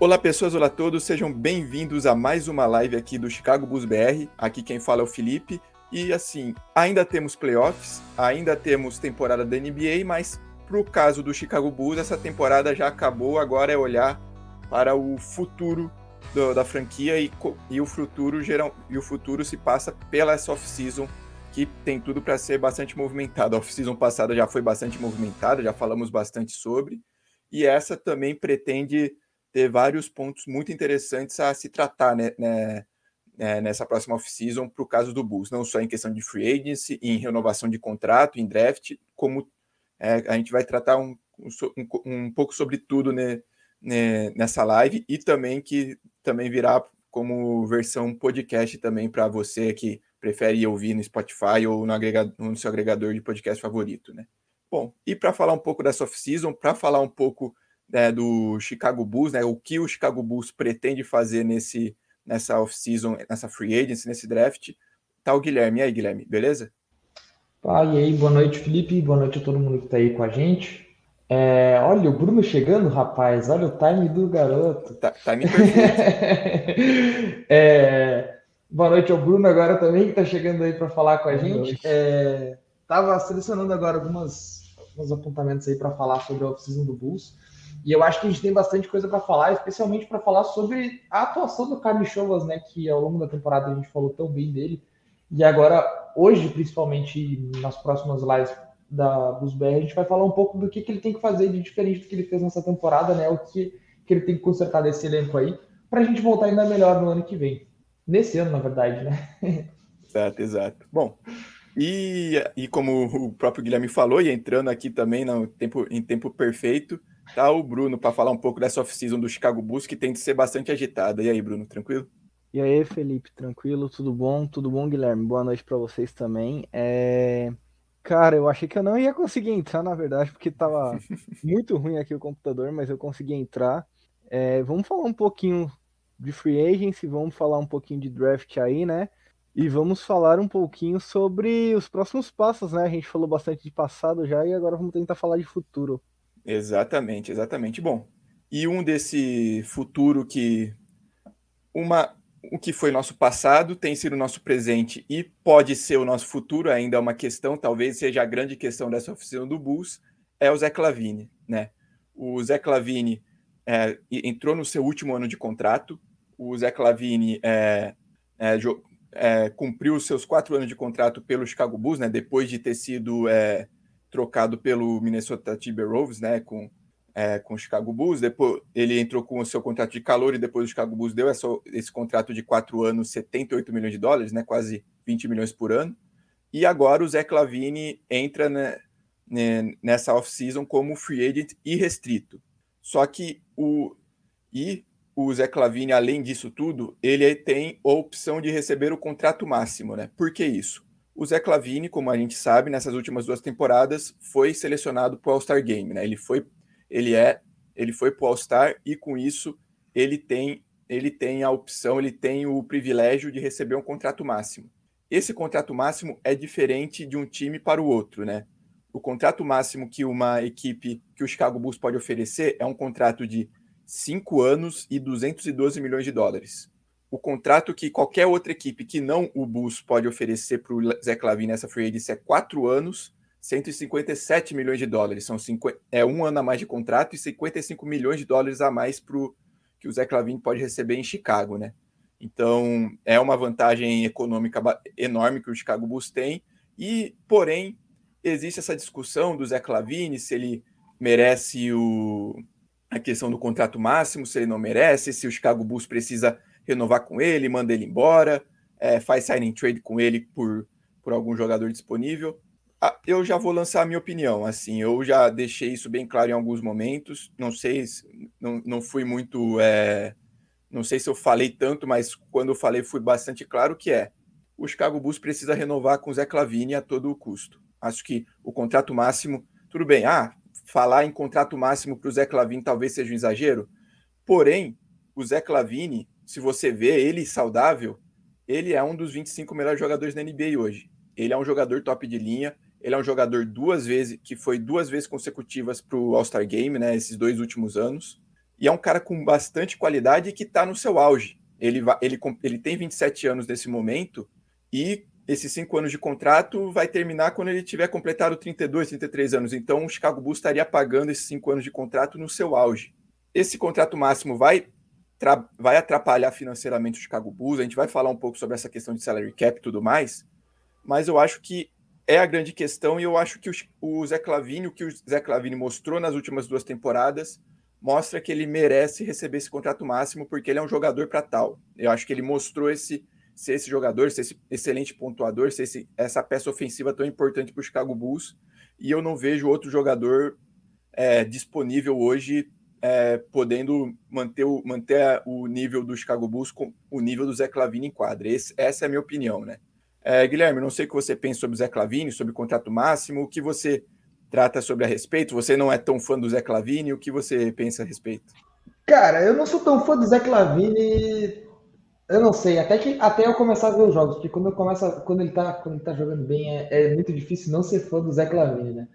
Olá pessoas, olá a todos, sejam bem-vindos a mais uma live aqui do Chicago Bulls BR. Aqui quem fala é o Felipe. E assim, ainda temos playoffs, ainda temos temporada da NBA, mas pro caso do Chicago Bulls, essa temporada já acabou, agora é olhar para o futuro do, da franquia e, e, o futuro geral, e o futuro se passa pela essa off-season que tem tudo para ser bastante movimentada. A off-season passada já foi bastante movimentada, já falamos bastante sobre, e essa também pretende ter vários pontos muito interessantes a se tratar né, né, né nessa próxima off-season para o caso do Bulls, não só em questão de free agency, em renovação de contrato, em draft, como é, a gente vai tratar um, um, um pouco sobre tudo né, né, nessa live e também que também virá como versão podcast também para você que prefere ouvir no Spotify ou no, no seu agregador de podcast favorito, né? Bom, e para falar um pouco dessa off-season, para falar um pouco né, do Chicago Bulls, né, o que o Chicago Bulls pretende fazer nesse, nessa off-season, nessa free agency, nesse draft, tá o Guilherme. E aí, Guilherme, beleza? Ah, e aí, boa noite, Felipe, boa noite a todo mundo que está aí com a gente. É, olha, o Bruno chegando, rapaz, olha o time do garoto. Tá, time perfeito. é, boa noite ao Bruno agora também, que está chegando aí para falar com a boa gente. É, tava selecionando agora algumas, alguns apontamentos aí para falar sobre a off-season do Bulls. E eu acho que a gente tem bastante coisa para falar, especialmente para falar sobre a atuação do Carlos Chovas, né? Que ao longo da temporada a gente falou tão bem dele. E agora, hoje, principalmente nas próximas lives da dos BR, a gente vai falar um pouco do que, que ele tem que fazer de diferente do que ele fez nessa temporada, né? O que, que ele tem que consertar desse elenco aí, para a gente voltar ainda melhor no ano que vem. Nesse ano, na verdade, né? Exato, exato. Bom, e, e como o próprio Guilherme falou, e entrando aqui também no tempo, em tempo perfeito, tá o Bruno para falar um pouco dessa off-season do Chicago Bulls, que tem de ser bastante agitada. E aí, Bruno, tranquilo? E aí, Felipe, tranquilo? Tudo bom? Tudo bom, Guilherme? Boa noite para vocês também. É... Cara, eu achei que eu não ia conseguir entrar, na verdade, porque tava muito ruim aqui o computador, mas eu consegui entrar. É... Vamos falar um pouquinho de free agency, vamos falar um pouquinho de draft aí, né? E vamos falar um pouquinho sobre os próximos passos, né? A gente falou bastante de passado já e agora vamos tentar falar de futuro. Exatamente, exatamente. Bom, e um desse futuro que uma o que foi nosso passado tem sido nosso presente e pode ser o nosso futuro, ainda é uma questão, talvez seja a grande questão dessa oficina do Bulls, é o Zé Clavini, né? O Zé Clavini é, entrou no seu último ano de contrato, o Zé Clavini é, é, é, cumpriu os seus quatro anos de contrato pelo Chicago Bulls, né? Depois de ter sido é, trocado pelo Minnesota Timberwolves, né, com, é, com o Chicago Bulls. Depois ele entrou com o seu contrato de calor e depois o Chicago Bulls deu essa, esse contrato de quatro anos, 78 milhões de dólares, né, quase 20 milhões por ano. E agora o Zé Clavini entra né, né, nessa off-season como free agent irrestrito. Só que o e o Zé Clavini, além disso tudo, ele tem a opção de receber o contrato máximo, né? Por que isso? O Zé Clavini, como a gente sabe, nessas últimas duas temporadas, foi selecionado para o All-Star Game, né? Ele foi, ele é, ele foi para o All-Star e com isso ele tem, ele tem a opção, ele tem o privilégio de receber um contrato máximo. Esse contrato máximo é diferente de um time para o outro, né? O contrato máximo que uma equipe, que o Chicago Bulls pode oferecer é um contrato de cinco anos e 212 milhões de dólares o contrato que qualquer outra equipe que não o Bulls pode oferecer para o Zé Clavin nessa free agency é quatro anos, 157 milhões de dólares. São 50, é um ano a mais de contrato e 55 milhões de dólares a mais pro, que o Zé Clavin pode receber em Chicago, né? Então é uma vantagem econômica enorme que o Chicago Bulls tem. E, porém, existe essa discussão do Zé Clavini se ele merece o, a questão do contrato máximo, se ele não merece, se o Chicago Bulls precisa renovar com ele, manda ele embora, é, faz signing trade com ele por, por algum jogador disponível. Ah, eu já vou lançar a minha opinião, assim, eu já deixei isso bem claro em alguns momentos, não sei, não, não fui muito, é, não sei se eu falei tanto, mas quando eu falei fui bastante claro que é, o Chicago Bulls precisa renovar com o Zé Clavini a todo custo. Acho que o contrato máximo, tudo bem, ah, falar em contrato máximo para o Zé Clavini talvez seja um exagero, porém, o Zé Clavini se você vê ele saudável, ele é um dos 25 melhores jogadores da NBA hoje. Ele é um jogador top de linha, ele é um jogador duas vezes, que foi duas vezes consecutivas para o All-Star Game, né? Esses dois últimos anos. e é um cara com bastante qualidade que está no seu auge. Ele, ele, ele tem 27 anos nesse momento e esses cinco anos de contrato vai terminar quando ele tiver completado 32, 33 anos. Então, o Chicago Bulls estaria pagando esses cinco anos de contrato no seu auge. Esse contrato máximo vai, vai atrapalhar financeiramente o Chicago Bulls. A gente vai falar um pouco sobre essa questão de salary cap e tudo mais, mas eu acho que é a grande questão e eu acho que o, o Zé Clavini, o que o Zé Clavini mostrou nas últimas duas temporadas, mostra que ele merece receber esse contrato máximo porque ele é um jogador para tal. Eu acho que ele mostrou esse ser esse jogador, ser esse excelente pontuador, ser esse, essa peça ofensiva tão importante para o Chicago Bulls. E eu não vejo outro jogador é, disponível hoje é, podendo manter o, manter o nível do Chicago Bulls com o nível do Zé Clavini em quadra. Esse, essa é a minha opinião, né? É, Guilherme, não sei o que você pensa sobre o Zé Clavini, sobre o contrato máximo, o que você trata sobre a respeito? Você não é tão fã do Zé Clavini, o que você pensa a respeito? Cara, eu não sou tão fã do Zé Clavini eu não sei, até que até eu começar a ver os jogos, porque quando eu começo, quando ele tá, quando ele tá jogando bem, é, é muito difícil não ser fã do Zé Clavini, né?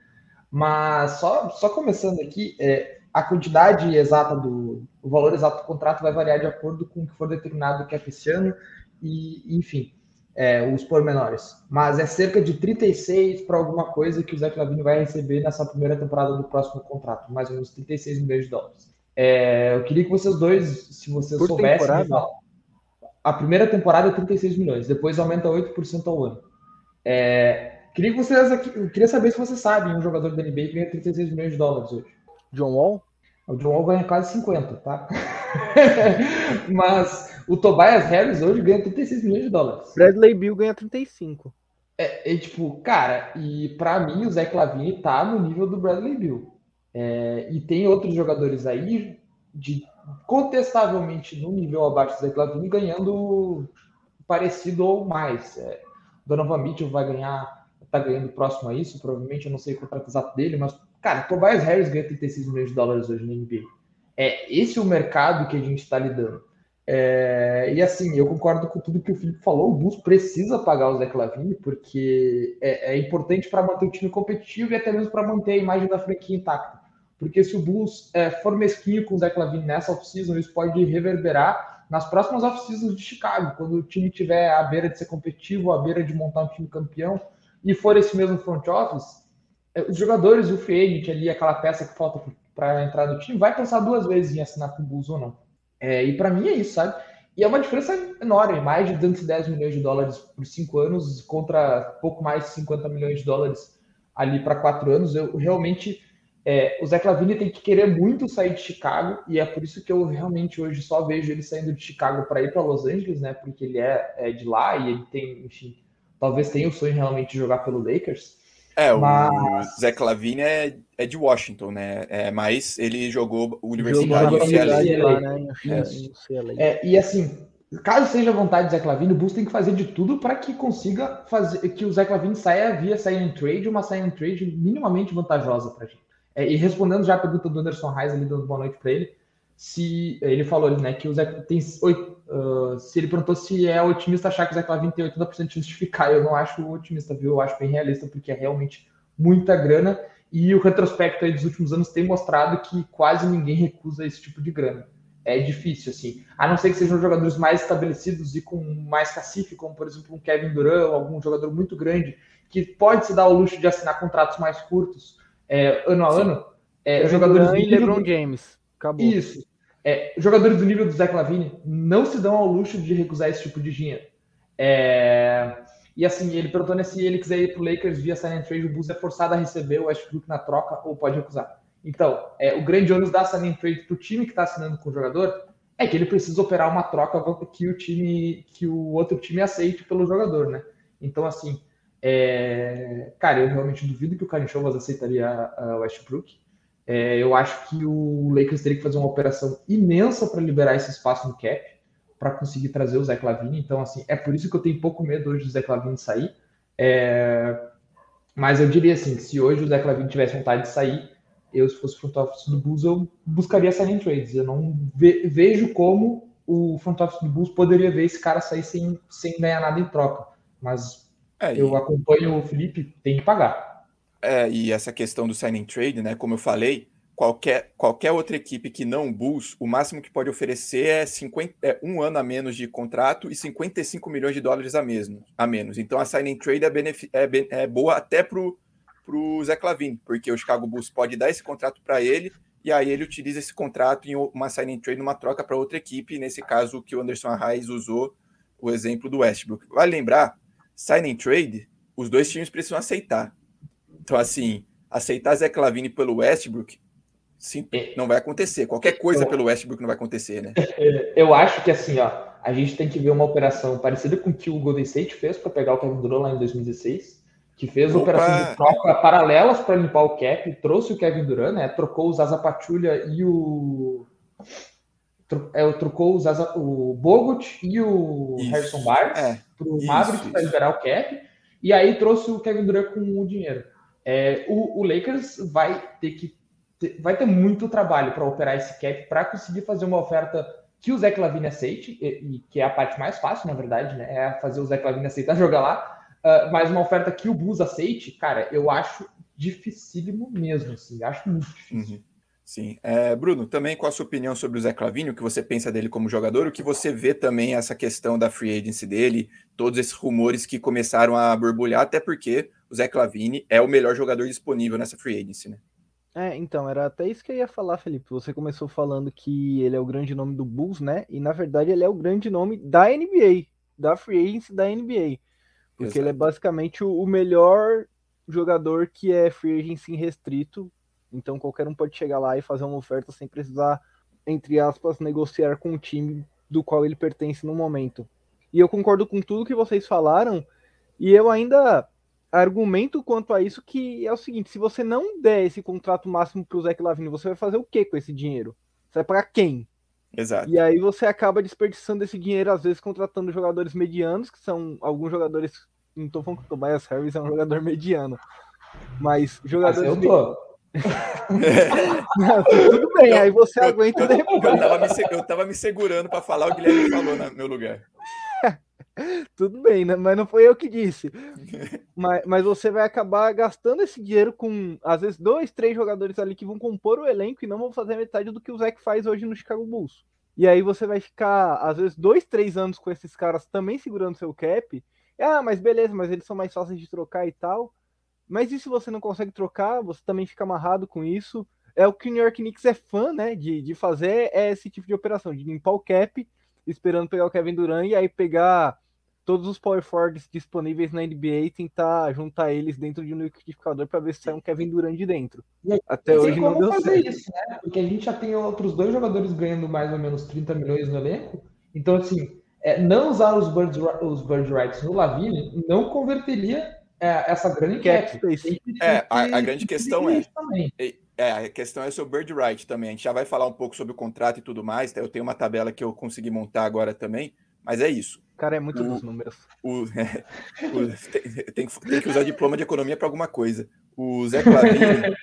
Mas só, só começando aqui, é, a quantidade exata do o valor exato do contrato vai variar de acordo com o que for determinado que é esse ano e, enfim, é, os pormenores. Mas é cerca de 36 para alguma coisa que o Zé Clavini vai receber nessa primeira temporada do próximo contrato, mais ou menos 36 milhões de dólares. É, eu queria que vocês dois, se vocês Por soubessem, temporada? a primeira temporada é 36 milhões, depois aumenta 8% ao ano. É, queria que vocês queria saber se vocês sabem um jogador da NBA ganha 36 milhões de dólares hoje. John Wall? O John Wall ganha quase 50, tá? Mas o Tobias Harris hoje ganha 36 milhões de dólares. Bradley Bill ganha 35. É, é tipo, cara, e para mim o Zé Clavini tá no nível do Bradley Bill. É, e tem outros jogadores aí de contestavelmente no nível abaixo do Zé Clavini, ganhando parecido ou mais. É, Donovan Mitchell vai ganhar, tá ganhando próximo a isso, provavelmente, eu não sei o contrato exato dele, mas, cara, Tobias Harris ganha 36 milhões de dólares hoje na NBA. É esse o mercado que a gente está lidando. É, e assim, eu concordo com tudo que o Felipe falou. O Bulls precisa pagar o Zé Clavini, porque é, é importante para manter o time competitivo e até mesmo para manter a imagem da franquia intacta. Porque se o Bulls é, for mesquinho com o Zé Clavini nessa off-season, isso pode reverberar nas próximas off-seasons de Chicago, quando o time tiver à beira de ser competitivo, à beira de montar um time campeão, e for esse mesmo front office, é, os jogadores, o Fênix ali, aquela peça que falta para entrar no time, vai pensar duas vezes em assinar com o Bulls ou não. É, e para mim é isso, sabe? E é uma diferença enorme, mais de 210 milhões de dólares por cinco anos contra pouco mais de 50 milhões de dólares ali para quatro anos. Eu realmente é, o Zé Clavini tem que querer muito sair de Chicago, e é por isso que eu realmente hoje só vejo ele saindo de Chicago para ir para Los Angeles, né? Porque ele é, é, de lá e ele tem, enfim, talvez tenha o sonho realmente de jogar pelo Lakers. É, mas... o Zé Clavini é, é de Washington, né? É, mas ele jogou universidade jogou UCLA. Lá, né? É. é, e assim, caso seja vontade do Zé Clavini, o Bulls tem que fazer de tudo para que consiga fazer que o Zé Clavini saia via sign trade, uma sign trade minimamente vantajosa para a gente. É, e respondendo já a pergunta do Anderson Reis, ali dando boa noite para ele, se ele falou né, que o Zé tem uh, se ele perguntou se é otimista achar que o Zé Clavin tem 80% de justificar, eu não acho otimista, viu? Eu acho bem realista, porque é realmente muita grana e o retrospecto aí dos últimos anos tem mostrado que quase ninguém recusa esse tipo de grana. É difícil, assim. A não ser que sejam jogadores mais estabelecidos e com mais cacife, como por exemplo um Kevin Durant, algum jogador muito grande, que pode se dar o luxo de assinar contratos mais curtos é, ano a Sim. ano, é, jogadores do nível LeBron James. Acabou. Isso. É, jogadores do nível do Zach Lavine não se dão ao luxo de recusar esse tipo de dinheiro. É, e assim, ele perguntou né, se ele quiser ir para o Lakers via and trade, o Bulls é forçado a receber o Westbrook na troca ou pode recusar. Então, é, o grande ônus da and trade para o time que está assinando com o jogador é que ele precisa operar uma troca que o time, que o outro time aceite pelo jogador, né? Então, assim, é, cara, eu realmente duvido que o Karen Chovas aceitaria a Westbrook. É, eu acho que o Lakers teria que fazer uma operação imensa para liberar esse espaço no cap para conseguir trazer o Zé Clavini. Então, assim, é por isso que eu tenho pouco medo hoje do Zé Clavini sair. É, mas eu diria assim, que se hoje o Zé Clavini tivesse vontade de sair, eu, se fosse front office do Bulls, eu buscaria signing trades. Eu não ve vejo como o front office do Bulls poderia ver esse cara sair sem, sem ganhar nada em troca. Mas é, eu acompanho o Felipe, tem que pagar. É, e essa questão do signing trade, né? Como eu falei, qualquer, qualquer outra equipe que não Bulls, o máximo que pode oferecer é, 50, é um ano a menos de contrato e 55 milhões de dólares a, mesmo, a menos. Então a signing trade é, é, é boa até para o Zé Clavin, porque o Chicago Bulls pode dar esse contrato para ele e aí ele utiliza esse contrato em uma signing trade, numa troca para outra equipe, nesse caso que o Anderson Arraes usou o exemplo do Westbrook. Vale lembrar, signing trade, os dois times precisam aceitar. Então, assim, aceitar Zé Clavini pelo Westbrook sim, é. não vai acontecer. Qualquer coisa pelo Westbrook não vai acontecer, né? É, eu acho que assim, ó, a gente tem que ver uma operação parecida com o que o Golden State fez para pegar o Kevin Durant lá em 2016, que fez Opa. operações de troca paralelas para limpar o cap, trouxe o Kevin Durant, né? Trocou os Asa Patrulha e o é, trocou os o Bogut e o isso. Harrison Barnes é. para o Mavericks para liberar o cap, e aí trouxe o Kevin Durant com o dinheiro. É, o, o Lakers vai ter que vai ter muito trabalho para operar esse cap para conseguir fazer uma oferta que o Zé Clavini aceite, e, e, que é a parte mais fácil, na verdade, né? É fazer o Zé Clavini aceitar jogar lá. Uh, mas uma oferta que o Bulls aceite, cara, eu acho dificílimo mesmo, assim. Acho muito difícil. Uhum. Sim. É, Bruno, também qual a sua opinião sobre o Zé Clavini, o que você pensa dele como jogador, o que você vê também essa questão da free agency dele, todos esses rumores que começaram a borbulhar, até porque o Zé Clavini é o melhor jogador disponível nessa free agency, né? É, então, era até isso que eu ia falar, Felipe. Você começou falando que ele é o grande nome do Bulls, né? E na verdade ele é o grande nome da NBA, da free agency da NBA. Porque Exato. ele é basicamente o melhor jogador que é free agency restrito. Então qualquer um pode chegar lá e fazer uma oferta sem precisar, entre aspas, negociar com o time do qual ele pertence no momento. E eu concordo com tudo que vocês falaram. E eu ainda argumento quanto a isso que é o seguinte: se você não der esse contrato máximo para o Zé Lavine, você vai fazer o que com esse dinheiro? Você vai pagar quem? Exato. E aí você acaba desperdiçando esse dinheiro, às vezes, contratando jogadores medianos, que são alguns jogadores. Não tô falando que o Tobias Harris é um jogador mediano. Mas jogadores. Mas eu tô. não, tudo bem, aí você aguenta depois. Eu tava me, eu tava me segurando para falar, o Guilherme falou no meu lugar. Tudo bem, né? mas não foi eu que disse. mas, mas você vai acabar gastando esse dinheiro com, às vezes, dois, três jogadores ali que vão compor o elenco e não vão fazer metade do que o Zeke faz hoje no Chicago Bulls. E aí você vai ficar, às vezes, dois, três anos com esses caras também segurando seu cap. Ah, mas beleza, mas eles são mais fáceis de trocar e tal. Mas e se você não consegue trocar, você também fica amarrado com isso. É o que o New York Knicks é fã, né, de, de fazer é esse tipo de operação, de limpar o cap, esperando pegar o Kevin Durant e aí pegar todos os power forwards disponíveis na NBA e tentar juntar eles dentro de um liquidificador para ver se sai um Kevin Durant de dentro. Até hoje não deu fazer certo. isso, né? Porque a gente já tem outros dois jogadores ganhando mais ou menos 30 milhões no elenco. Então, assim, é, não usar os bird, os bird rights no Lavine não converteria é, essa grande cap. É, a, a grande questão é, é, a questão é sobre o bird right também. A gente já vai falar um pouco sobre o contrato e tudo mais. Eu tenho uma tabela que eu consegui montar agora também, mas é isso cara é muito o, dos números. O, é, o, tem, tem, tem, que usar diploma de economia para alguma coisa. O Zé Clavini,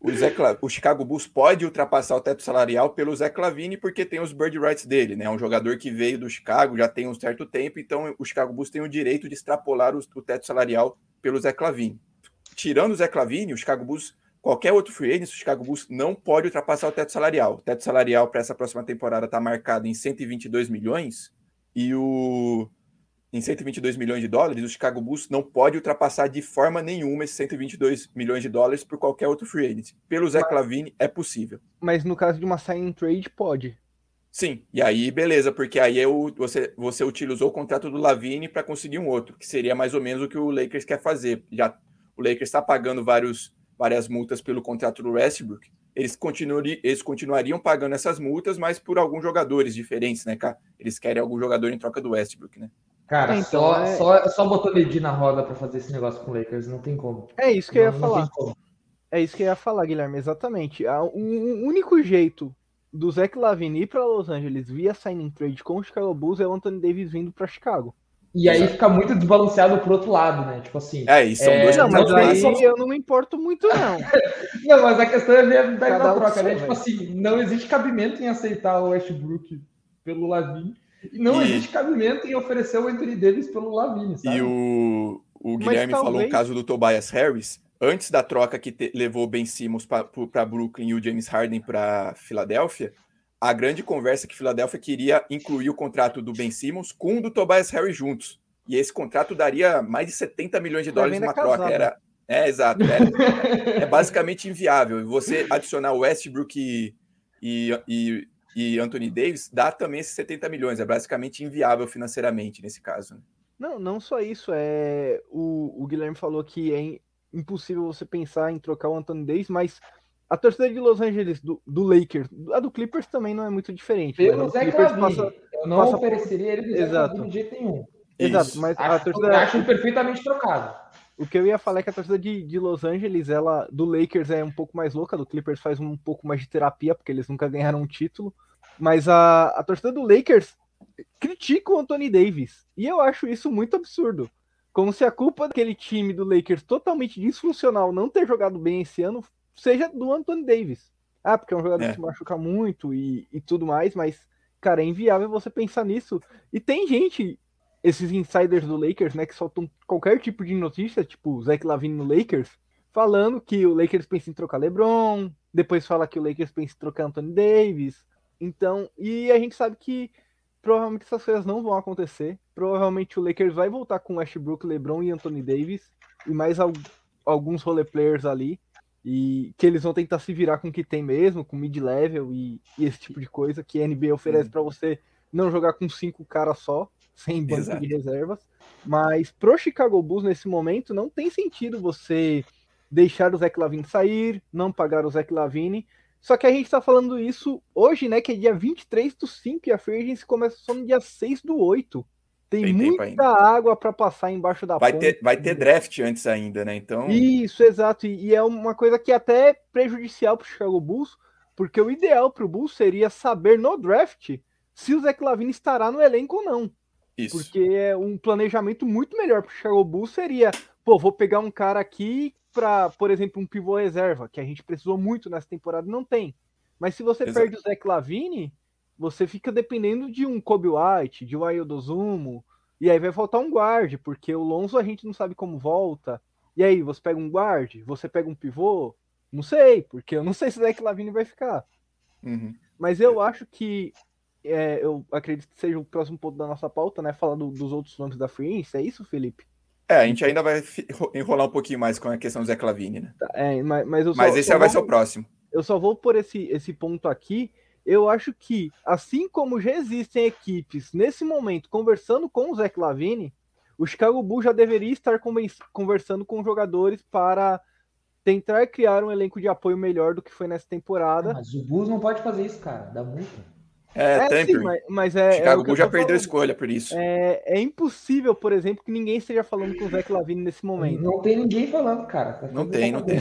o, Zé Cla, o Chicago Bulls pode ultrapassar o teto salarial pelo Zé Clavini porque tem os bird rights dele, né? É um jogador que veio do Chicago já tem um certo tempo, então o Chicago Bulls tem o direito de extrapolar o, teto salarial pelo Zé Clavini. Tirando o Zé Clavini, o Chicago Bulls qualquer outro free agent, o Chicago Bulls não pode ultrapassar o teto salarial. O teto salarial para essa próxima temporada está marcado em 122 milhões e o em 122 milhões de dólares, o Chicago Bulls não pode ultrapassar de forma nenhuma esses 122 milhões de dólares por qualquer outro free agent. Pelo Zé Clavini é possível. Mas no caso de uma sign trade pode. Sim, e aí beleza, porque aí eu, você, você utilizou o contrato do Lavine para conseguir um outro, que seria mais ou menos o que o Lakers quer fazer. Já o Lakers está pagando vários, várias multas pelo contrato do Westbrook, eles, continuariam, eles continuariam pagando essas multas, mas por alguns jogadores diferentes, né, cara? Eles querem algum jogador em troca do Westbrook, né? Cara, então, só, é... só, só botou Ledi na roda para fazer esse negócio com o Lakers, não tem como. É isso que não, eu ia falar. É isso que eu ia falar, Guilherme, exatamente. O único jeito do Zach Lavine ir para Los Angeles via signing trade com o Chicago Bulls é o Anthony Davis vindo para Chicago. E aí fica muito desbalanceado pro outro lado, né? Tipo assim. É, isso são é... dois Não, mas aí eu não me importo muito, não. não, mas a questão é ver da, da troca, né? Tipo assim, não existe cabimento em aceitar o Westbrook pelo Lavine. E não e... existe cabimento em oferecer o Anthony Davis pelo Lavine, sabe? E o, o Guilherme talvez... falou o caso do Tobias Harris. antes da troca que te, levou o Ben Simmons para Brooklyn e o James Harden para Filadélfia, a grande conversa que Filadélfia queria incluir o contrato do Ben Simmons com o do Tobias Harris juntos. E esse contrato daria mais de 70 milhões de dólares numa troca. Era, é, exato. É, é basicamente inviável. E você adicionar Westbrook e, e, e, e, Anthony Davis dá também esses 70 milhões. É basicamente inviável financeiramente nesse caso. Né? Não, não só isso. É o, o Guilherme falou que é impossível você pensar em trocar o Anthony Davis, mas a torcida de Los Angeles, do, do Lakers, a do Clippers também não é muito diferente. Pelo Zé passa, eu não passa ofereceria ele do Exato. de jeito nenhum. Exato, mas acho, a torcida. Acho perfeitamente trocado. O que eu ia falar é que a torcida de, de Los Angeles, ela do Lakers é um pouco mais louca, do Clippers faz um pouco mais de terapia, porque eles nunca ganharam um título. Mas a, a torcida do Lakers critica o Anthony Davis. E eu acho isso muito absurdo. Como se a culpa daquele time do Lakers totalmente disfuncional não ter jogado bem esse ano seja do Anthony Davis. Ah, porque é um jogador é. que machuca muito e, e tudo mais, mas, cara, é inviável você pensar nisso. E tem gente esses insiders do Lakers, né, que soltam qualquer tipo de notícia, tipo o Zach Lavine no Lakers, falando que o Lakers pensa em trocar LeBron, depois fala que o Lakers pensa em trocar Anthony Davis. Então, e a gente sabe que provavelmente essas coisas não vão acontecer. Provavelmente o Lakers vai voltar com Westbrook, LeBron e Anthony Davis e mais alguns role players ali e que eles vão tentar se virar com o que tem mesmo, com mid-level e, e, esse tipo de coisa que a NBA oferece para você não jogar com cinco caras só sem banco Exato. de reservas. Mas pro Chicago Bulls nesse momento não tem sentido você deixar o Zach Lavine sair, não pagar o Zach Lavine. Só que a gente tá falando isso hoje, né? Que é dia 23 do 5 e a Free Agency começa só no dia 6 do 8. Tem, tem muita água para passar embaixo da vai ponte. Ter, vai ter draft antes ainda, né? Então. Isso, exato. E, e é uma coisa que é até prejudicial para o Chicago Bulls, porque o ideal para o Bulls seria saber no draft se o Zach Lavine estará no elenco ou não. Isso. Porque é um planejamento muito melhor para o Chicago Bulls seria, pô, vou pegar um cara aqui para, por exemplo, um pivô reserva, que a gente precisou muito nessa temporada, não tem. Mas se você Exato. perde o Zach Lavine, você fica dependendo de um Kobe White, de um Ayodozumo, e aí vai faltar um guard, porque o Lonzo a gente não sabe como volta. E aí, você pega um guard, você pega um pivô? Não sei, porque eu não sei se o Zach Lavine vai ficar. Uhum. Mas eu acho que é, eu acredito que seja o próximo ponto da nossa pauta, né? Falar do, dos outros nomes da Free é isso, Felipe? É, a gente ainda vai enrolar um pouquinho mais com a questão do Zé Clavini, né? É, mas, mas, só, mas esse vai vou, ser o próximo. Eu só vou por esse, esse ponto aqui. Eu acho que, assim como já existem equipes nesse momento conversando com o Zé Clavini, o Chicago Bulls já deveria estar conversando com jogadores para tentar criar um elenco de apoio melhor do que foi nessa temporada. Mas o Bulls não pode fazer isso, cara, dá multa. É, é sim, mas, mas é. Chicago é Bulls já perdeu a escolha por isso. É, é impossível, por exemplo, que ninguém esteja falando com o Zach Lavine nesse momento. Não tem ninguém falando, cara. Tá não tem, não tem.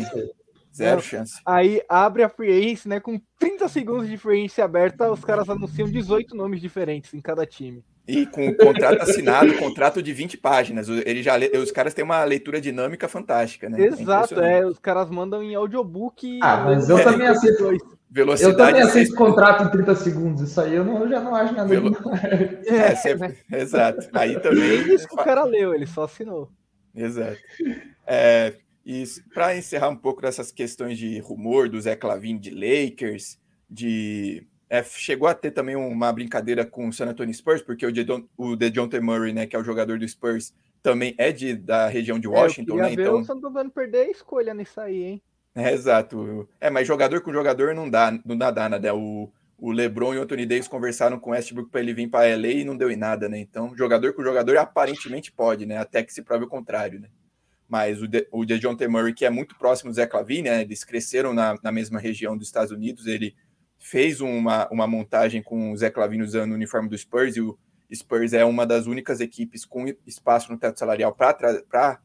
Zero chance. Aí abre a free agency, né? Com 30 segundos de free agency aberta, os caras anunciam 18 nomes diferentes em cada time. E com o contrato assinado, contrato de 20 páginas. Ele já, os caras têm uma leitura dinâmica fantástica, né? Exato, é, é os caras mandam em audiobook. Ah, mas eu é, também aceito. Velocidade eu também aceito sempre... contrato em 30 segundos. Isso aí eu, não, eu já não acho nada. Velo... É, sempre... Exato. Aí também. Isso que o cara leu, ele só assinou. Exato. É, e para encerrar um pouco dessas questões de rumor do Zé Clavin de Lakers, de é, chegou a ter também uma brincadeira com o San Antonio Spurs, porque o, Dedon, o DeJounte Murray, né, que é o jogador do Spurs, também é de, da região de Washington, é, eu né? Ver então o San Antonio perder a escolha nisso aí, hein? É, exato. É, mas jogador com jogador não dá, não dá nada, né? O, o LeBron e o Anthony Davis conversaram com o Westbrook para ele vir para LA e não deu em nada, né? Então, jogador com jogador aparentemente pode, né? Até que se prove o contrário, né? Mas o, De, o Murray, que é muito próximo do Zé Clavin, né? Eles cresceram na, na mesma região dos Estados Unidos, ele fez uma, uma montagem com o Zé Clavin usando o uniforme do Spurs e o Spurs é uma das únicas equipes com espaço no teto salarial para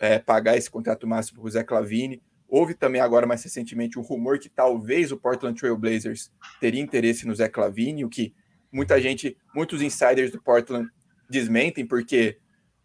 é, pagar esse contrato máximo para o Zé Clavini. Houve também agora, mais recentemente, um rumor que talvez o Portland Trail Blazers teria interesse no Zé Clavini, o que muita gente, muitos insiders do Portland desmentem, porque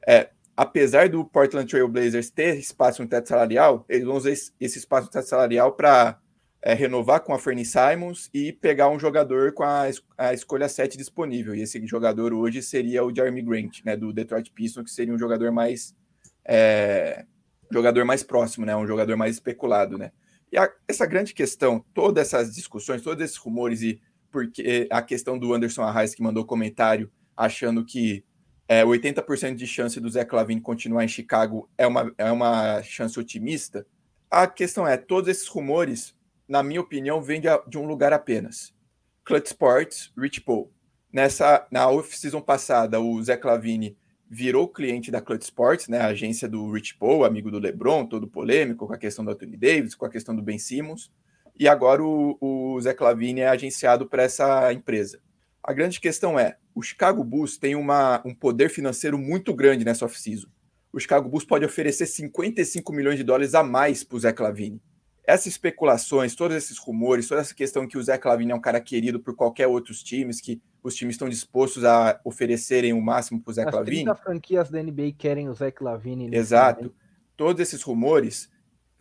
é, apesar do Portland Trail Blazers ter espaço no teto salarial, eles vão usar esse espaço no teto salarial para é, renovar com a Fernie Simons e pegar um jogador com a, a escolha 7 disponível. E esse jogador hoje seria o Jeremy Grant, né, do Detroit Pistons, que seria um jogador mais é, jogador mais próximo, né? Um jogador mais especulado, né? E a, essa grande questão, todas essas discussões, todos esses rumores e porque a questão do Anderson Arraes que mandou comentário achando que é, 80% de chance do Zé Clavin continuar em Chicago é uma, é uma chance otimista. A questão é, todos esses rumores, na minha opinião, vêm de, de um lugar apenas. Clutch Sports, Rich Paul. Nessa, na off-season passada, o Zé Clavini virou cliente da Clutch Sports, né, a agência do Rich Paul, amigo do LeBron, todo polêmico com a questão do Anthony Davis, com a questão do Ben Simmons, e agora o, o Zé Clavini é agenciado para essa empresa. A grande questão é, o Chicago Bulls tem uma, um poder financeiro muito grande nessa off-season. O Chicago Bulls pode oferecer 55 milhões de dólares a mais para o Zé Clavini. Essas especulações, todos esses rumores, toda essa questão que o Zé Clavini é um cara querido por qualquer outros times, que os times estão dispostos a oferecerem o máximo para o Zé As Clavini. As franquias da NBA querem o Zé Clavini. Exato. Momento. Todos esses rumores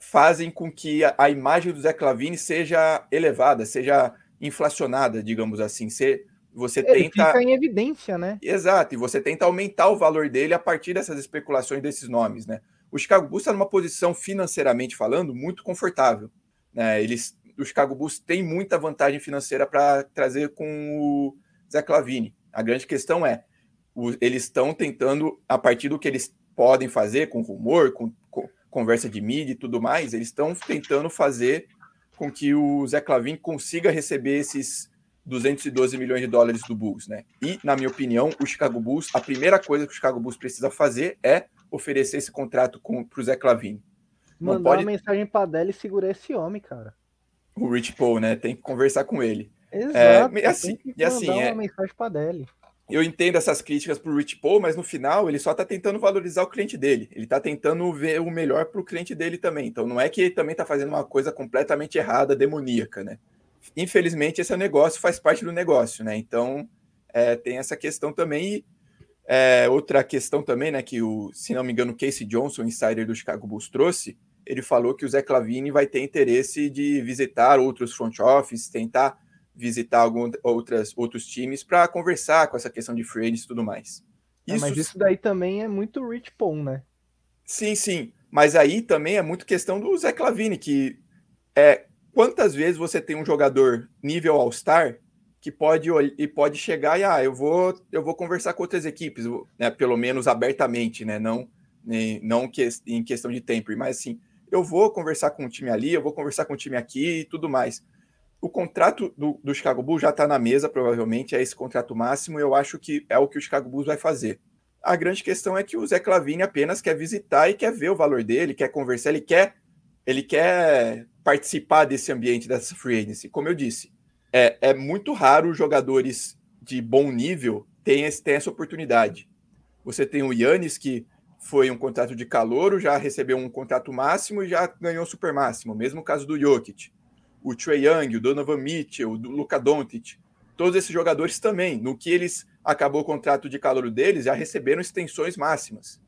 fazem com que a, a, imagem do Zé Clavini seja elevada, seja inflacionada, digamos assim. Ser, você Ele tenta. Fica em evidência, né? Exato, e você tenta aumentar o valor dele a partir dessas especulações desses nomes, né? O Chicago Bulls está numa posição financeiramente falando muito confortável. Né? Eles, o Chicago Bulls tem muita vantagem financeira para trazer com o Zé Clavini. A grande questão é, o, eles estão tentando, a partir do que eles podem fazer, com rumor, com, com conversa de mídia e tudo mais, eles estão tentando fazer com que o Zé Clavin consiga receber esses 212 milhões de dólares do Bulls, né? E, na minha opinião, o Chicago Bulls, a primeira coisa que o Chicago Bulls precisa fazer é oferecer esse contrato para o Zé Clavin. Mandar pode... uma mensagem para Dell e segurar esse homem, cara. O Rich Paul, né? Tem que conversar com ele. Exato. É, e assim, e assim é, uma mensagem para Dell. Eu entendo essas críticas para o Rich Paul, mas no final ele só está tentando valorizar o cliente dele. Ele está tentando ver o melhor para o cliente dele também. Então não é que ele também está fazendo uma coisa completamente errada, demoníaca, né? Infelizmente esse é negócio, faz parte do negócio, né? Então é, tem essa questão também. E é, outra questão também, né? Que o, se não me engano, Casey Johnson, insider do Chicago Bulls, trouxe. Ele falou que o Zé Clavini vai ter interesse de visitar outros front office, tentar visitar algum, outras, outros times para conversar com essa questão de free e tudo mais. Isso... É, mas isso daí também é muito Rich Paul, né? Sim, sim. Mas aí também é muito questão do Zé Clavini, que é quantas vezes você tem um jogador nível All-Star que pode e pode chegar e ah, eu vou eu vou conversar com outras equipes, né, pelo menos abertamente, né, não não que, em questão de tempo, mas assim, eu vou conversar com um time ali, eu vou conversar com um time aqui e tudo mais o contrato do, do Chicago Bulls já está na mesa, provavelmente, é esse contrato máximo, eu acho que é o que o Chicago Bulls vai fazer. A grande questão é que o Zé Clavini apenas quer visitar e quer ver o valor dele, quer conversar, ele quer, ele quer participar desse ambiente dessa free agency. Como eu disse, é, é muito raro jogadores de bom nível terem, essa oportunidade. Você tem o Yannis, que foi um contrato de calouro, já recebeu um contrato máximo e já ganhou super máximo. Mesmo caso do Jokic o Trey Young, o Donovan Mitchell, o Luka Doncic, todos esses jogadores também, no que eles acabou o contrato de calor deles, já receberam extensões máximas.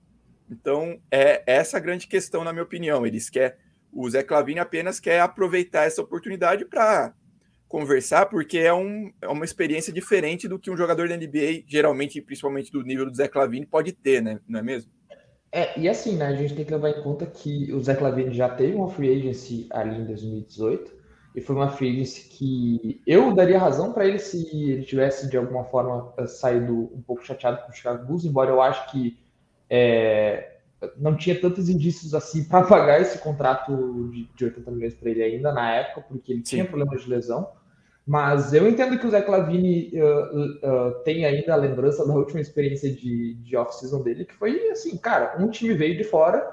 Então, é essa a grande questão, na minha opinião. Eles quer o Zé Clavini apenas quer aproveitar essa oportunidade para conversar, porque é, um, é uma experiência diferente do que um jogador da NBA, geralmente, principalmente do nível do Zé Clavini, pode ter, né? Não é mesmo? É, e assim, né? A gente tem que levar em conta que o Zé Clavini já teve uma free agency ali em 2018 e foi uma free que eu daria razão para ele se ele tivesse de alguma forma saído um pouco chateado com o Chicago Bulls, embora eu acho que é, não tinha tantos indícios assim para pagar esse contrato de, de 80 milhões para ele ainda na época, porque ele Sim. tinha problemas de lesão. Mas eu entendo que o Zé Clavini uh, uh, tem ainda a lembrança da última experiência de, de off-season dele, que foi assim, cara, um time veio de fora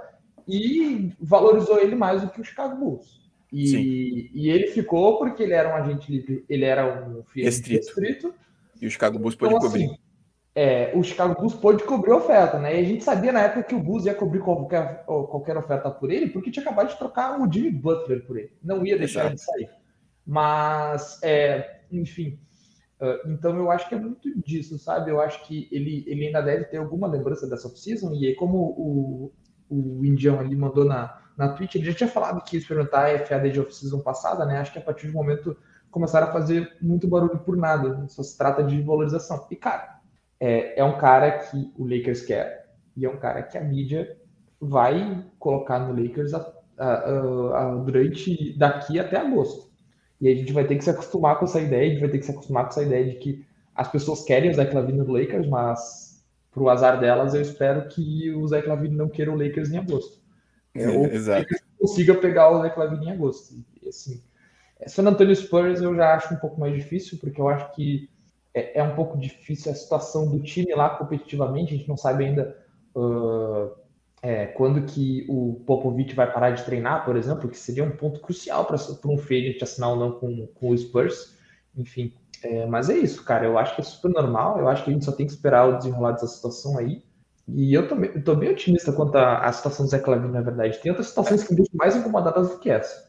e valorizou ele mais do que o Chicago Bulls. E, e, ele ficou porque ele era um agente livre, ele era um restrito. restrito. E o Chicago Bulls pôde então, cobrir. É, o Chicago Bulls pôde cobrir a oferta, né? E a gente sabia na época que o Bulls ia cobrir qualquer, qualquer oferta por ele, porque tinha acabado de trocar o Jimmy Butler por ele. Não ia deixar Exato. ele sair. Mas, é, enfim. Uh, então eu acho que é muito disso, sabe? Eu acho que ele, ele ainda deve ter alguma lembrança dessa off-season, e como o, o Indião ali mandou na, na Twitch, ele já tinha falado que ia experimentar a FA desde a off-season passada, né? Acho que a partir do momento começaram a fazer muito barulho por nada, né? só se trata de valorização. E, cara, é, é um cara que o Lakers quer, e é um cara que a mídia vai colocar no Lakers a, a, a, durante daqui até agosto. E a gente vai ter que se acostumar com essa ideia, a gente vai ter que se acostumar com essa ideia de que as pessoas querem o Zach Lavine no Lakers, mas pro azar delas, eu espero que o Zach Lavine não queira o Lakers em agosto. É, ou exato. que consiga pegar o Zach Lavine em agosto. E, assim, San Antonio Spurs eu já acho um pouco mais difícil, porque eu acho que é, é um pouco difícil a situação do time lá competitivamente, a gente não sabe ainda uh, é, quando que o Popovich vai parar de treinar, por exemplo, que seria um ponto crucial para um free assinar ou não com, com o Spurs. Enfim, é, mas é isso, cara. Eu acho que é super normal. Eu acho que a gente só tem que esperar o desenrolar dessa situação aí. E eu eu tô bem otimista quanto à situação do Zé Clavin, na verdade. Tem outras situações que me deixam mais incomodadas do que essa.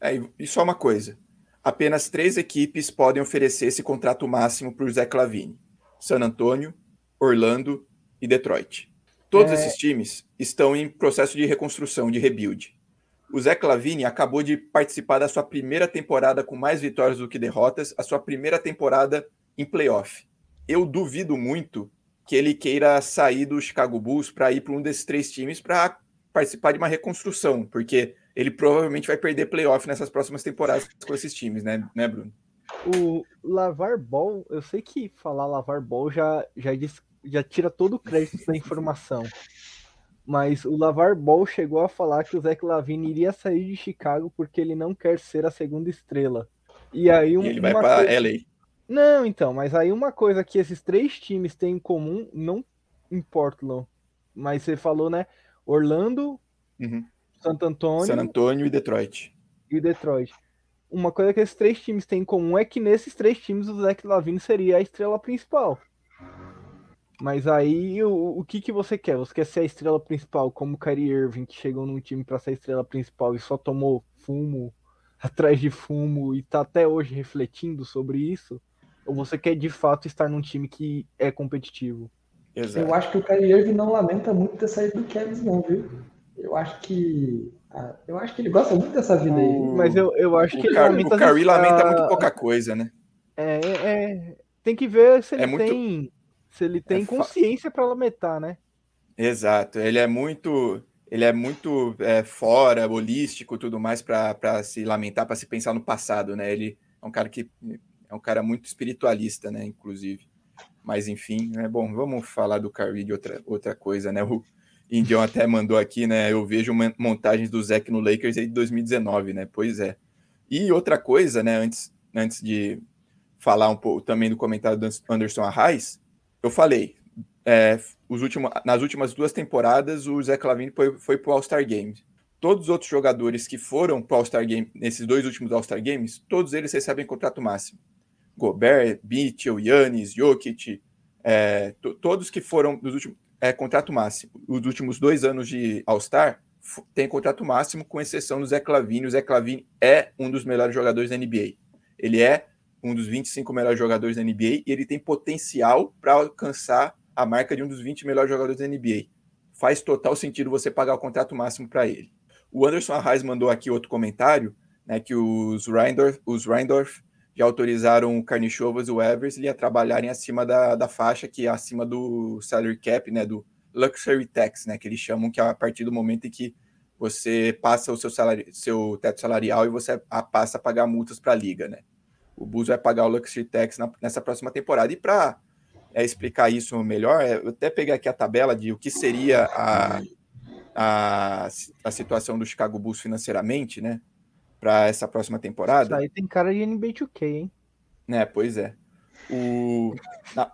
É, e só uma coisa. Apenas três equipes podem oferecer esse contrato máximo para o Zé Clavini: San Antônio, Orlando e Detroit. Todos é... esses times estão em processo de reconstrução, de rebuild. O Zé Clavini acabou de participar da sua primeira temporada com mais vitórias do que derrotas, a sua primeira temporada em playoff. Eu duvido muito que ele queira sair do Chicago Bulls para ir para um desses três times para participar de uma reconstrução, porque ele provavelmente vai perder playoff nessas próximas temporadas com esses times, né, né Bruno? O Lavar Ball, eu sei que falar Lavar Ball já, já, diz, já tira todo o crédito da informação mas o Lavar Ball chegou a falar que o Zach Lavine iria sair de Chicago porque ele não quer ser a segunda estrela. E aí um, e ele vai para coisa... LA. Não, então, mas aí uma coisa que esses três times têm em comum, não em Portland, mas você falou, né? Orlando, uhum. Santo Antônio, San Antônio e Detroit. E Detroit. Uma coisa que esses três times têm em comum é que nesses três times o Zach Lavine seria a estrela principal. Mas aí, o, o que, que você quer? Você quer ser a estrela principal, como o Kyrie Irving, que chegou num time para ser a estrela principal e só tomou fumo atrás de fumo e tá até hoje refletindo sobre isso? Ou você quer de fato estar num time que é competitivo? Exato. Eu acho que o Kyrie Irving não lamenta muito ter saído do Cavs, não, viu? Eu acho que ah, eu acho que ele gosta muito dessa vida aí. Mas eu, eu acho o que Car, o Kyrie lamenta muito pouca coisa, né? É, é, tem que ver se ele é muito... tem se ele tem é consciência para lamentar, né? Exato. Ele é muito, ele é muito é, fora, holístico, tudo mais para se lamentar, para se pensar no passado, né? Ele é um cara que é um cara muito espiritualista, né? Inclusive. Mas enfim, é né? bom. Vamos falar do Curry de outra outra coisa, né? O Indião até mandou aqui, né? Eu vejo montagens do Zeke no Lakers de 2019, né? Pois é. E outra coisa, né? Antes, antes de falar um pouco também do comentário do Anderson Arraes, eu falei, é, os últimos, nas últimas duas temporadas, o Zé Clavini foi, foi para o All-Star Game. Todos os outros jogadores que foram para o All-Star Game, nesses dois últimos All-Star Games, todos eles recebem contrato máximo. Gobert, Mitchell, Yannis, Jokic, é, todos que foram dos últimos, é, contrato máximo. Os últimos dois anos de All-Star tem contrato máximo, com exceção do Zé Clavini. O Zé Clavini é um dos melhores jogadores da NBA. Ele é um dos 25 melhores jogadores da NBA e ele tem potencial para alcançar a marca de um dos 20 melhores jogadores da NBA. Faz total sentido você pagar o contrato máximo para ele. O Anderson Arraes mandou aqui outro comentário, né, que os Reindorf, os Reindorf já autorizaram o Carnichovas e o Eversley a trabalharem acima da, da faixa, que é acima do salary cap, né, do luxury tax, né, que eles chamam, que é a partir do momento em que você passa o seu, salário, seu teto salarial e você passa a pagar multas para a liga, né o Bulls vai pagar o Luxury Tax na, nessa próxima temporada. E para é, explicar isso melhor, é, eu até peguei aqui a tabela de o que seria a, a, a situação do Chicago Bulls financeiramente, né? Para essa próxima temporada. Isso aí tem cara de NBA 2K, hein? Né, pois é. O, na,